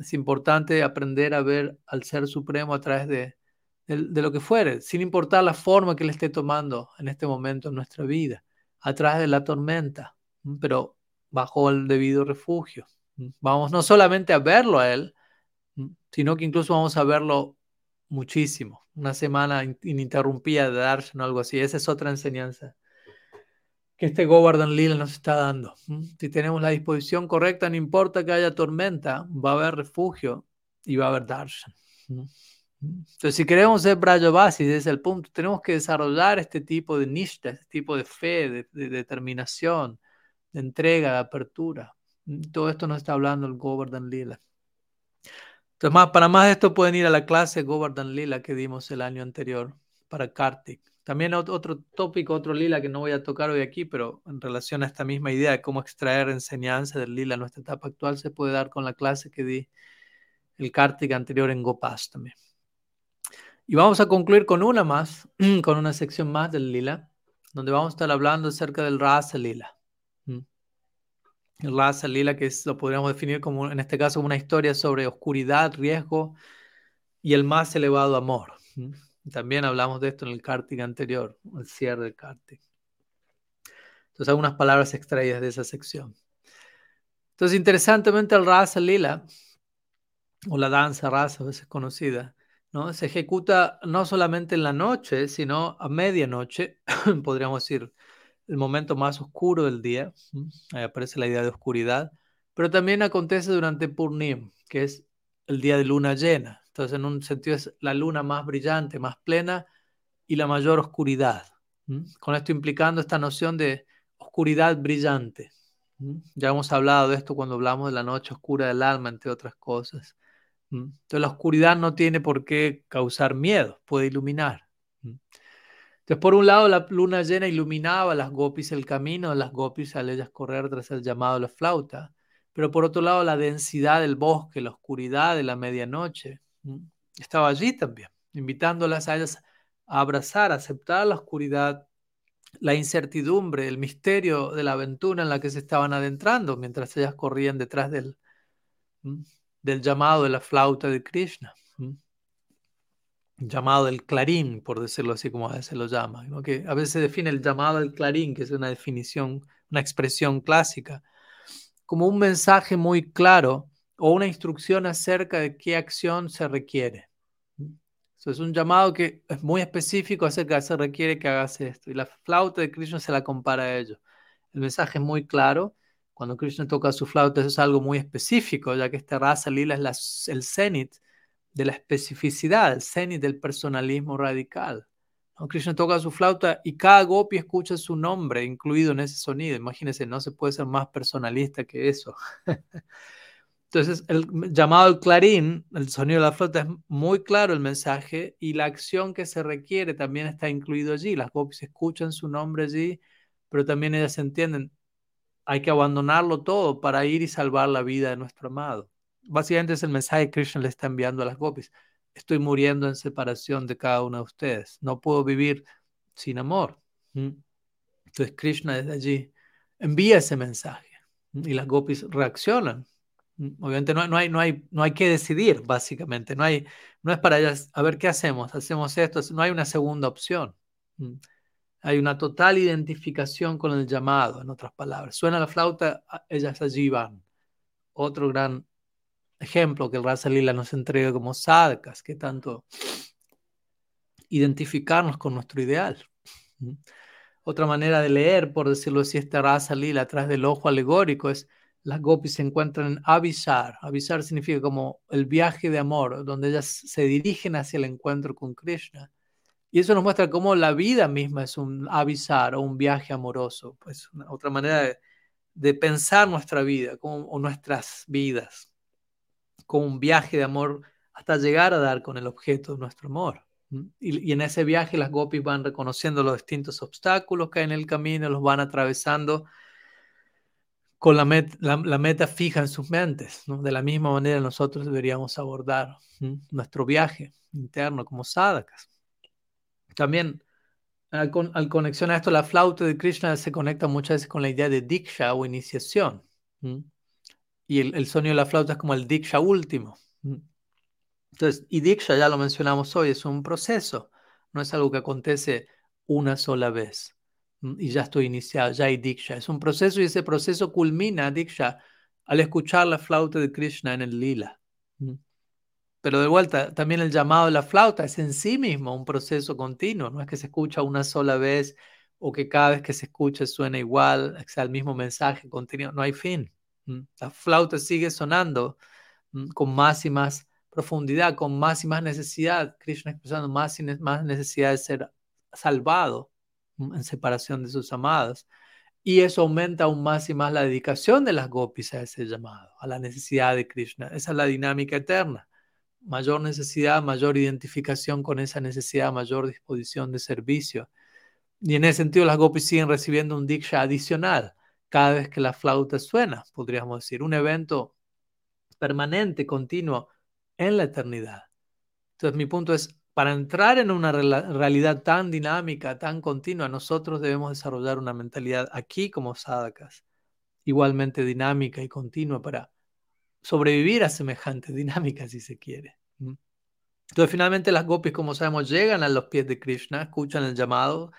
Es importante aprender a ver al Ser Supremo a través de, de lo que fuere, sin importar la forma que le esté tomando en este momento en nuestra vida, a través de la tormenta, pero bajo el debido refugio. Vamos no solamente a verlo a Él, sino que incluso vamos a verlo muchísimo. Una semana ininterrumpida de darshan o algo así. Esa es otra enseñanza que este Govardhan Lila nos está dando. Si tenemos la disposición correcta, no importa que haya tormenta, va a haber refugio y va a haber darshan. Entonces, si queremos ser Brajavasi, desde es el punto, tenemos que desarrollar este tipo de nishta, este tipo de fe, de determinación, de entrega, de apertura. Todo esto nos está hablando el Govardhan Lila. Entonces, para más de esto pueden ir a la clase Govardhan Lila que dimos el año anterior para Kartik. También otro tópico, otro lila que no voy a tocar hoy aquí, pero en relación a esta misma idea de cómo extraer enseñanza del lila en nuestra etapa actual, se puede dar con la clase que di el Kartik anterior en Gopas también. Y vamos a concluir con una más, con una sección más del lila, donde vamos a estar hablando acerca del Rasa Lila. El Rasa Lila, que lo podríamos definir como, en este caso, una historia sobre oscuridad, riesgo y el más elevado amor. También hablamos de esto en el Kartik anterior, el cierre del Kartik. Entonces, algunas palabras extraídas de esa sección. Entonces, interesantemente, el Rasa Lila, o la danza rasa, a veces conocida, ¿no? se ejecuta no solamente en la noche, sino a medianoche, podríamos decir, el momento más oscuro del día. Ahí aparece la idea de oscuridad. Pero también acontece durante Purnim, que es el día de luna llena. Entonces, en un sentido es la luna más brillante, más plena y la mayor oscuridad. Con esto implicando esta noción de oscuridad brillante. Ya hemos hablado de esto cuando hablamos de la noche oscura del alma, entre otras cosas. Entonces, la oscuridad no tiene por qué causar miedo, puede iluminar. Entonces, por un lado, la luna llena iluminaba a las gopis el camino, las gopis al ellas correr tras el llamado de la flauta. Pero por otro lado, la densidad del bosque, la oscuridad de la medianoche, estaba allí también, invitándolas a ellas a abrazar, a aceptar la oscuridad, la incertidumbre, el misterio de la aventura en la que se estaban adentrando mientras ellas corrían detrás del, del llamado de la flauta de Krishna. Llamado del clarín, por decirlo así como a veces lo llama, que a veces se define el llamado del clarín, que es una definición, una expresión clásica, como un mensaje muy claro o una instrucción acerca de qué acción se requiere. Eso es un llamado que es muy específico acerca de se requiere que hagas esto. Y la flauta de Krishna se la compara a ello. El mensaje es muy claro. Cuando Krishna toca su flauta, eso es algo muy específico, ya que esta raza lila es el cenit de la especificidad, el cenit del personalismo radical. Krishna toca su flauta y cada gopi escucha su nombre incluido en ese sonido. Imagínense, no se puede ser más personalista que eso. Entonces, el llamado al clarín, el sonido de la flauta es muy claro el mensaje y la acción que se requiere también está incluido allí. Las gopis escuchan su nombre allí, pero también ellas entienden, hay que abandonarlo todo para ir y salvar la vida de nuestro amado. Básicamente es el mensaje que Krishna le está enviando a las gopis. Estoy muriendo en separación de cada uno de ustedes. No puedo vivir sin amor. Entonces Krishna desde allí envía ese mensaje y las gopis reaccionan Mm, obviamente no, no, hay, no, hay, no hay que decidir, básicamente. No, hay, no es para ellas, a ver qué hacemos, hacemos esto, no hay una segunda opción. Mm, hay una total identificación con el llamado, en otras palabras. Suena la flauta, ellas allí van. Otro gran ejemplo que el Rasa Lila nos entrega como sadhakas, que tanto identificarnos con nuestro ideal. Otra manera de leer, por decirlo así, esta Rasa Lila atrás del ojo alegórico es las gopis se encuentran en avisar. Avisar significa como el viaje de amor, donde ellas se dirigen hacia el encuentro con Krishna. Y eso nos muestra cómo la vida misma es un avisar o un viaje amoroso, pues otra manera de, pensar nuestra vida o nuestras vidas, como un viaje de amor hasta llegar a dar con el objeto de nuestro amor. Y, en ese viaje las gopis van reconociendo los distintos obstáculos que hay en el camino, los van atravesando con la, meta fija en sus mentes. De la misma manera nosotros deberíamos abordar nuestro viaje interno como sadhakas. También al, conexión a esto, la flauta de Krishna se conecta muchas veces con la idea de diksha o iniciación. Y el, sonido de la flauta es como el diksha último. Entonces, y diksha, ya lo mencionamos hoy, es un proceso, no es algo que acontece una sola vez. Mm, y ya estoy iniciado, ya hay Diksha. Es un proceso y ese proceso culmina, Diksha, al escuchar la flauta de Krishna en el lila. Mm. Pero de vuelta, también el llamado de la flauta es en sí mismo un proceso continuo, no es que se escucha una sola vez o que cada vez que se escucha suena igual, sea el mismo mensaje continuo, no hay fin. Mm. La flauta sigue sonando con más y más profundidad, con más y más necesidad, Krishna expresando más y más necesidad de ser salvado en separación de sus amados. Y eso aumenta aún más y más la dedicación de las gopis a ese llamado, a la necesidad de Krishna. Esa es la dinámica eterna. Mayor necesidad, mayor identificación con esa necesidad, mayor disposición de servicio. Y en ese sentido las gopis siguen recibiendo un diksha adicional cada vez que la flauta suena, podríamos decir, un evento permanente, continuo en la eternidad. Entonces mi punto es, para entrar en una realidad tan dinámica, tan continua, nosotros debemos desarrollar una mentalidad aquí como sadhakas, igualmente dinámica y continua para sobrevivir a semejante dinámica, si se quiere. Entonces, finalmente las gopis, como sabemos, llegan a los pies de Krishna, escuchan el llamado,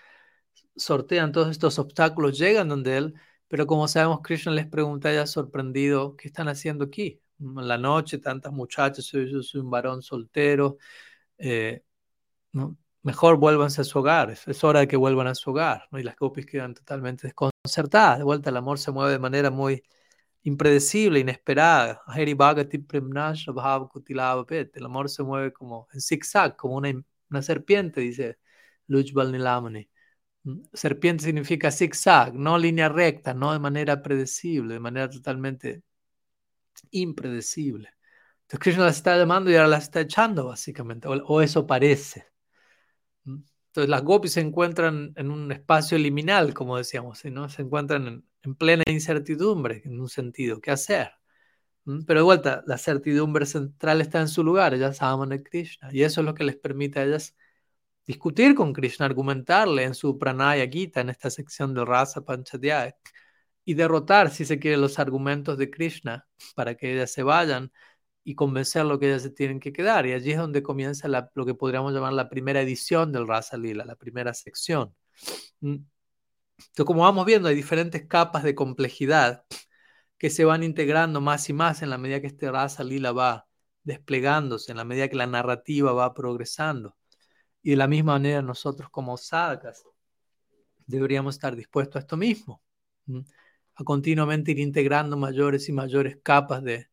sortean todos estos obstáculos, llegan donde él, pero como sabemos, Krishna les pregunta ya sorprendido, ¿qué están haciendo aquí? En la noche, tantas muchachas, yo soy un varón soltero, eh, mejor vuélvanse a su hogar, es, hora de que vuelvan a su hogar. Y las gopis quedan totalmente desconcertadas. De vuelta, el amor se mueve de manera muy impredecible, inesperada. El amor se mueve como en zigzag, como una, serpiente, dice Lujbal Nilamani. Mm, serpiente significa zigzag, no línea recta, no de manera predecible, de manera totalmente impredecible. Entonces Krishna las está llamando y ahora las está echando, básicamente, o, eso parece. Entonces las gopis se encuentran en un espacio liminal, como decíamos, ¿no? se encuentran en, plena incertidumbre, en un sentido, ¿qué hacer? Pero de vuelta, la certidumbre central está en su lugar, ellas aman a Krishna, y eso es lo que les permite a ellas discutir con Krishna, argumentarle en su Pranaya Gita, en esta sección del Rasa Panchadhyaya, y derrotar, si se quiere, los argumentos de Krishna para que ellas se vayan y convencerlo que ellas se tienen que quedar. Y allí es donde comienza lo que podríamos llamar la primera edición del Rasa Lila, la primera sección. Mm. Entonces, como vamos viendo, hay diferentes capas de complejidad que se van integrando más y más en la medida que este Rasa Lila va desplegándose, en la medida que la narrativa va progresando. Y de la misma manera nosotros como sadhakas deberíamos estar dispuestos a esto mismo, a continuamente ir integrando mayores y mayores capas de,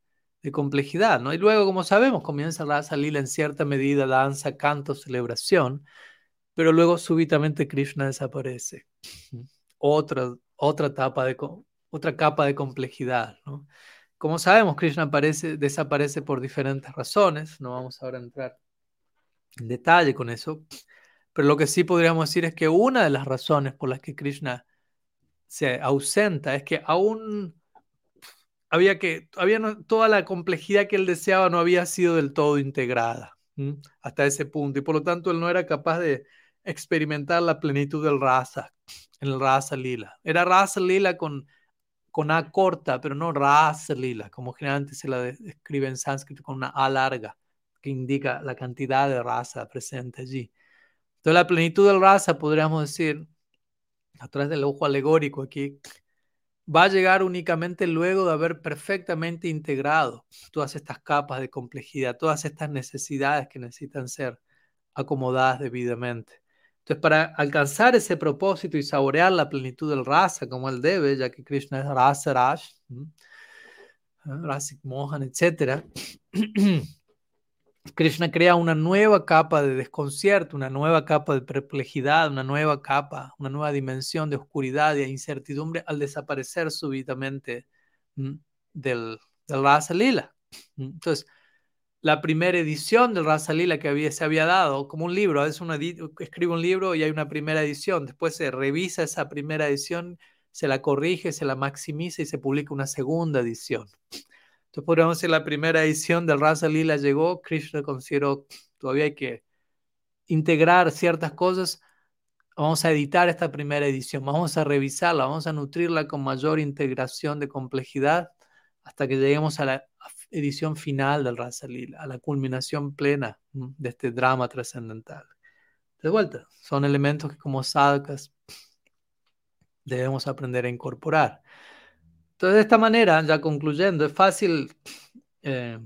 complejidad, ¿no? Y luego, como sabemos, comienza a salir en cierta medida danza, canto, celebración, pero luego súbitamente Krishna desaparece. Otra, otra capa de complejidad, ¿no? Como sabemos, Krishna aparece, desaparece por diferentes razones, no vamos ahora a entrar en detalle con eso, pero lo que sí podríamos decir es que una de las razones por las que Krishna se ausenta es que aún había que, había toda la complejidad que él deseaba no había sido del todo integrada hasta ese punto y por lo tanto él no era capaz de experimentar la plenitud del rasa, en el rasa lila. Era rasa lila con, con A corta, pero no rasa lila, como generalmente se la describe en sánscrito con una A larga, que indica la cantidad de rasa presente allí. Entonces la plenitud del rasa, podríamos decir, a través del ojo alegórico aquí, va a llegar únicamente luego de haber perfectamente integrado todas estas capas de complejidad, todas estas necesidades que necesitan ser acomodadas debidamente. Entonces, para alcanzar ese propósito y saborear la plenitud del rasa como él debe, ya que Krishna es rasa rash, rasik mohan, etc., Krishna crea una nueva capa de desconcierto, una nueva capa de perplejidad, una nueva capa, una nueva dimensión de oscuridad y de incertidumbre al desaparecer súbitamente del, del Rasa Lila. Entonces, la primera edición del Rasa Lila que había, se había dado como un libro, es una, escribe un libro y hay una primera edición, después se revisa esa primera edición, se la corrige, se la maximiza y se publica una segunda edición. Entonces podríamos decir la primera edición del Rasa Lila llegó, Krishna consideró todavía hay que integrar ciertas cosas, vamos a editar esta primera edición, vamos a revisarla, vamos a nutrirla con mayor integración de complejidad hasta que lleguemos a la edición final del Rasa Lila, a la culminación plena de este drama trascendental. De vuelta, son elementos que como sadhakas debemos aprender a incorporar. Entonces, de esta manera, ya concluyendo, es fácil, eh,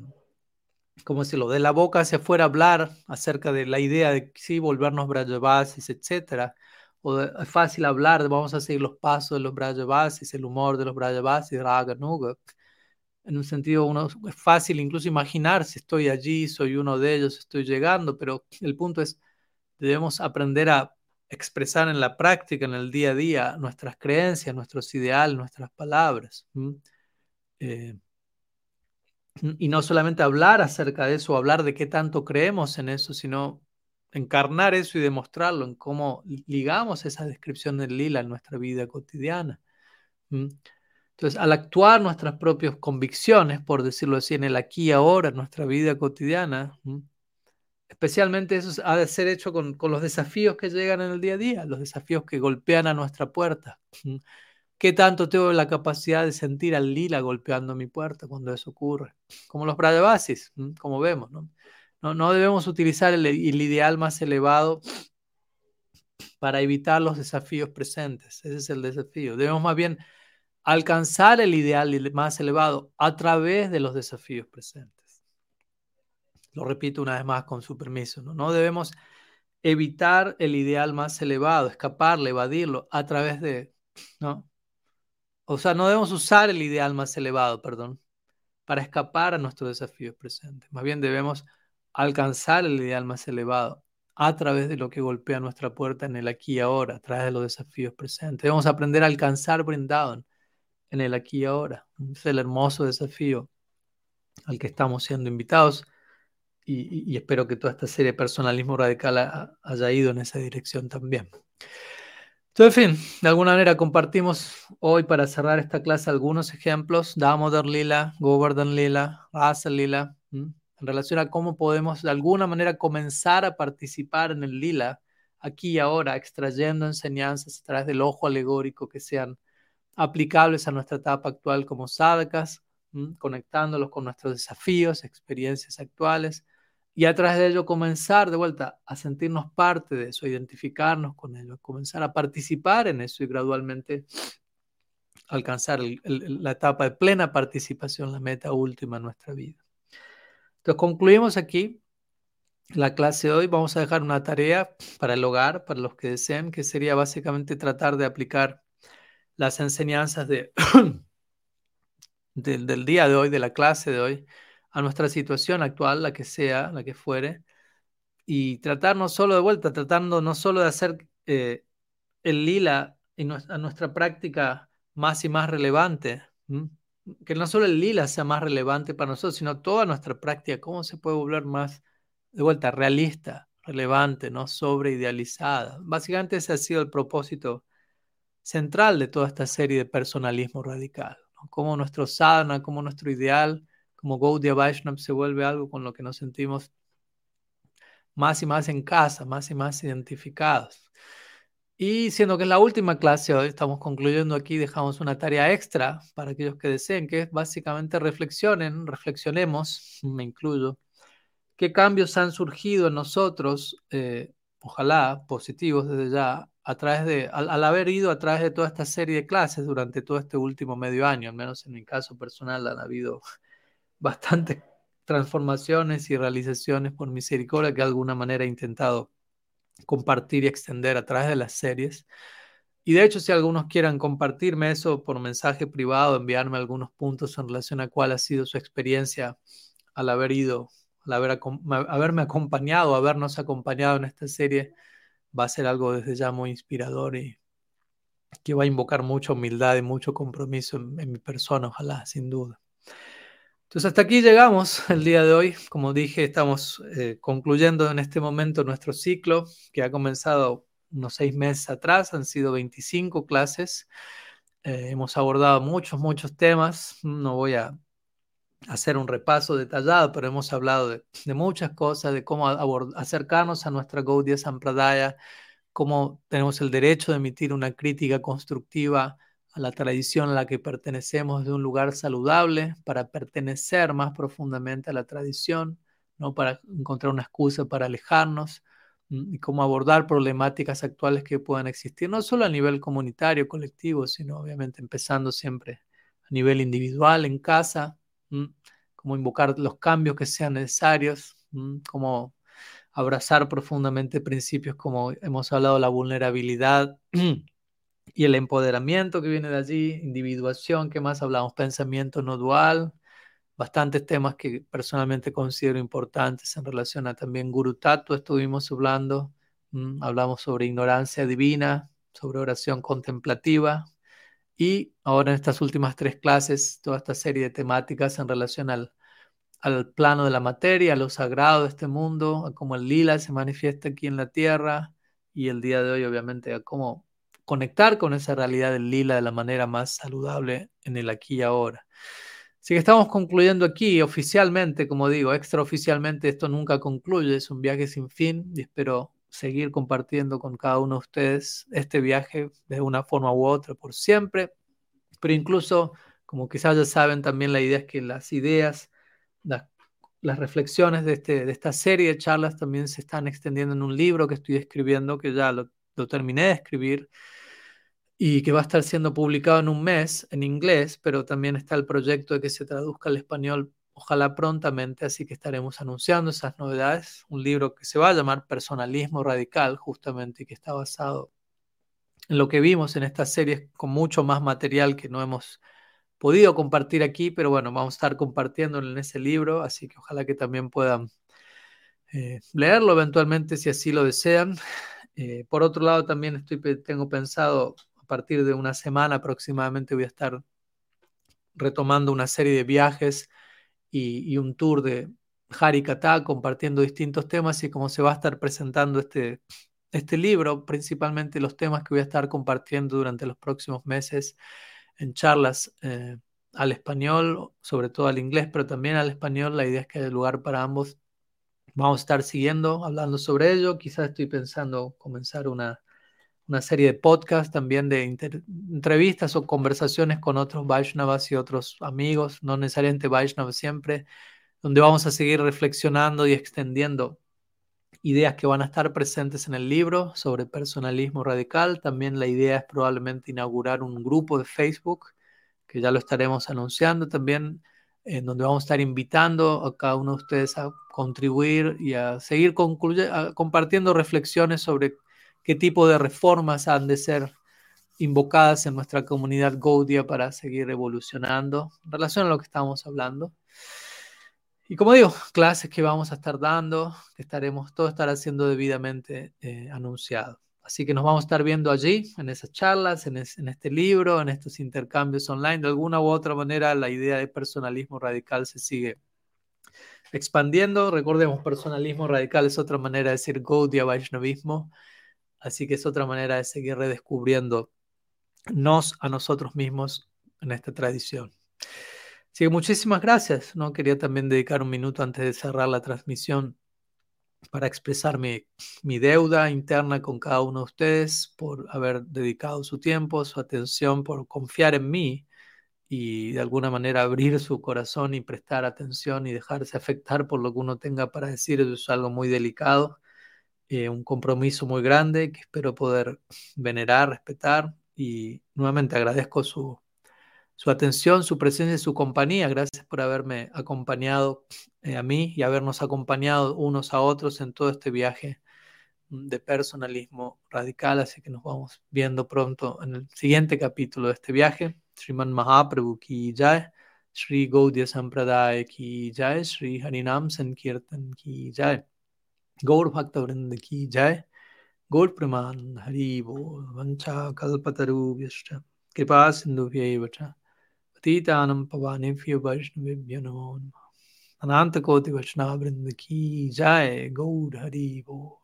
como si lo de la boca hacia afuera hablar acerca de la idea de sí, volvernos Brajavasis, etc. O es fácil hablar, vamos a seguir los pasos de los Brajavasis, el humor de los Brajavasis, Raga Nuga. En un sentido, es fácil incluso imaginar si estoy allí, soy uno de ellos, estoy llegando, pero el punto es, debemos aprender a expresar en la práctica, en el día a día, nuestras creencias, nuestros ideales, nuestras palabras. Eh, y no solamente hablar acerca de eso, hablar de qué tanto creemos en eso, sino encarnar eso y demostrarlo en cómo ligamos esa descripción del lila en nuestra vida cotidiana. Entonces, al actuar nuestras propias convicciones, por decirlo así, en el aquí y ahora, en nuestra vida cotidiana, Especialmente eso ha de ser hecho con, con, los desafíos que llegan en el día a día, los desafíos que golpean a nuestra puerta. ¿Qué tanto tengo la capacidad de sentir al lila golpeando mi puerta cuando eso ocurre? Como los Brajabasis, como vemos. ¿no? No, no debemos utilizar el, el, ideal más elevado para evitar los desafíos presentes. Ese es el desafío. Debemos más bien alcanzar el ideal más elevado a través de los desafíos presentes. Lo repito una vez más con su permiso. No, debemos evitar el ideal más elevado, escaparle, evadirlo a través de, ¿no? O sea, no debemos usar el ideal más elevado, perdón, para escapar a nuestros desafíos presentes. Más bien debemos alcanzar el ideal más elevado a través de lo que golpea nuestra puerta en el aquí y ahora, a través de los desafíos presentes. Debemos aprender a alcanzar Brindavan en el aquí y ahora. Es el hermoso desafío al que estamos siendo invitados y, espero que toda esta serie de personalismo radical haya ido en esa dirección también. Entonces, en fin, de alguna manera compartimos hoy para cerrar esta clase algunos ejemplos, Damodar Lila, Govardhan Lila, Rasa Lila, en relación a cómo podemos de alguna manera comenzar a participar en el Lila aquí y ahora, extrayendo enseñanzas a través del ojo alegórico que sean aplicables a nuestra etapa actual como sadhakas, conectándolos con nuestros desafíos, experiencias actuales, y a través de ello comenzar de vuelta a sentirnos parte de eso, identificarnos con ello, comenzar a participar en eso y gradualmente alcanzar la etapa de plena participación, la meta última en nuestra vida. Entonces concluimos aquí la clase de hoy. Vamos a dejar una tarea para el hogar, para los que deseen, que sería básicamente tratar de aplicar las enseñanzas de, del día de hoy, de la clase de hoy, a nuestra situación actual, la que sea, la que fuere, y tratar no solo de vuelta, tratando no solo de hacer eh, el lila en a nuestra práctica más y más relevante, que no solo el lila sea más relevante para nosotros, sino toda nuestra práctica, cómo se puede volver más, de vuelta, realista, relevante, no sobreidealizada. Básicamente ese ha sido el propósito central de toda esta serie de personalismo radical, cómo nuestro sadhana, cómo nuestro ideal como Gaudiya Vaishnav se vuelve algo con lo que nos sentimos más y más en casa, más y más identificados. Y siendo que es la última clase hoy, estamos concluyendo aquí, dejamos una tarea extra para aquellos que deseen, que es básicamente reflexionen, reflexionemos, me incluyo, qué cambios han surgido en nosotros, eh, ojalá positivos desde ya, a través de, al, al, haber ido a través de toda esta serie de clases durante todo este último medio año, al menos en mi caso personal han habido bastantes transformaciones y realizaciones por misericordia que de alguna manera he intentado compartir y extender a través de las series. Y de hecho, si algunos quieran compartirme eso por mensaje privado, enviarme algunos puntos en relación a cuál ha sido su experiencia al haber ido, al haber, haberme acompañado, habernos acompañado en esta serie, va a ser algo desde ya muy inspirador y que va a invocar mucha humildad y mucho compromiso en mi persona, ojalá, sin duda. Entonces hasta aquí llegamos el día de hoy. Como dije, estamos eh, concluyendo en este momento nuestro ciclo que ha comenzado unos seis meses atrás. Han sido 25 clases. Eh, hemos abordado muchos, muchos temas. No voy a hacer un repaso detallado, pero hemos hablado de, de muchas cosas, de cómo acercarnos a nuestra Gaudiya Sampradaya, cómo tenemos el derecho de emitir una crítica constructiva a la tradición a la que pertenecemos de un lugar saludable, para pertenecer más profundamente a la tradición, no para encontrar una excusa para alejarnos, mm, y cómo abordar problemáticas actuales que puedan existir, no solo a nivel comunitario, colectivo, sino obviamente empezando siempre a nivel individual, en casa, mm, cómo invocar los cambios que sean necesarios, mm, cómo abrazar profundamente principios como hemos hablado, la vulnerabilidad y el empoderamiento que viene de allí, individuación, ¿qué más hablamos? Pensamiento no dual, bastantes temas que personalmente considero importantes en relación a también Guru Tattva, estuvimos hablando, hablamos sobre ignorancia divina, sobre oración contemplativa y ahora en estas últimas tres clases, toda esta serie de temáticas en relación al, al plano de la materia, a lo sagrado de este mundo, a cómo el lila se manifiesta aquí en la tierra y el día de hoy obviamente a cómo conectar con esa realidad del lila de la manera más saludable en el aquí y ahora. Así que estamos concluyendo aquí oficialmente, como digo, extraoficialmente esto nunca concluye, es un viaje sin fin y espero seguir compartiendo con cada uno de ustedes este viaje de una forma u otra por siempre, pero incluso, como quizás ya saben, también la idea es que las ideas, las, reflexiones de, este, de esta serie de charlas también se están extendiendo en un libro que estoy escribiendo, que ya lo, lo terminé de escribir y que va a estar siendo publicado en un mes en inglés, pero también está el proyecto de que se traduzca al español, ojalá prontamente, así que estaremos anunciando esas novedades. Un libro que se va a llamar Personalismo Radical, justamente, y que está basado en lo que vimos en estas series con mucho más material que no hemos podido compartir aquí, pero bueno, vamos a estar compartiéndolo en ese libro, así que ojalá que también puedan eh, leerlo eventualmente si así lo desean. Eh, por otro lado, también estoy, tengo pensado partir de una semana aproximadamente voy a estar retomando una serie de viajes y, un tour de Harikata compartiendo distintos temas y cómo se va a estar presentando este, este libro, principalmente los temas que voy a estar compartiendo durante los próximos meses en charlas eh, al español, sobre todo al inglés, pero también al español. La idea es que haya lugar para ambos. Vamos a estar siguiendo, hablando sobre ello. Quizás estoy pensando comenzar una, una serie de podcasts también de entrevistas o conversaciones con otros Vaishnavas y otros amigos, no necesariamente Vaishnavas siempre, donde vamos a seguir reflexionando y extendiendo ideas que van a estar presentes en el libro sobre personalismo radical. También la idea es probablemente inaugurar un grupo de Facebook, que ya lo estaremos anunciando también, en donde vamos a estar invitando a cada uno de ustedes a contribuir y a seguir compartiendo reflexiones sobre qué tipo de reformas han de ser invocadas en nuestra comunidad Gaudia para seguir evolucionando en relación a lo que estamos hablando. Y como digo, clases que vamos a estar dando, que estaremos, todo estará siendo debidamente eh, anunciado. Así que nos vamos a estar viendo allí, en esas charlas, en, en, este libro, en estos intercambios online. De alguna u otra manera, la idea de personalismo radical se sigue expandiendo. Recordemos, personalismo radical es otra manera de decir Gaudiya Vaishnavismo. Así que es otra manera de seguir redescubriendo nos a nosotros mismos en esta tradición. Así que muchísimas gracias. ¿no? Quería también dedicar un minuto antes de cerrar la transmisión para expresar mi, deuda interna con cada uno de ustedes por haber dedicado su tiempo, su atención, por confiar en mí y de alguna manera abrir su corazón y prestar atención y dejarse afectar por lo que uno tenga para decir. Es algo muy delicado eh, un compromiso muy grande que espero poder venerar, respetar y nuevamente agradezco su, su atención, su presencia y su compañía. Gracias por haberme acompañado eh, a mí y habernos acompañado unos a otros en todo este viaje de personalismo radical. Así que nos vamos viendo pronto en el siguiente capítulo de este viaje. Sriman Mahaprabhu ki jai, Sri Gaudiya Sampradaya ki jai, Sri Harinam Sankirtan ki jai. गौर भक्त वृंद की जय। गौर प्रमाण, हरि बोल वंशा कल्पतरुभ्यश्च कृपा सिंधुभ्य च। पवानेभ्य वैष्णवेभ्यो नमो नम। अनंत कोटि वचना वृंद की जय। गौर हरि बोल।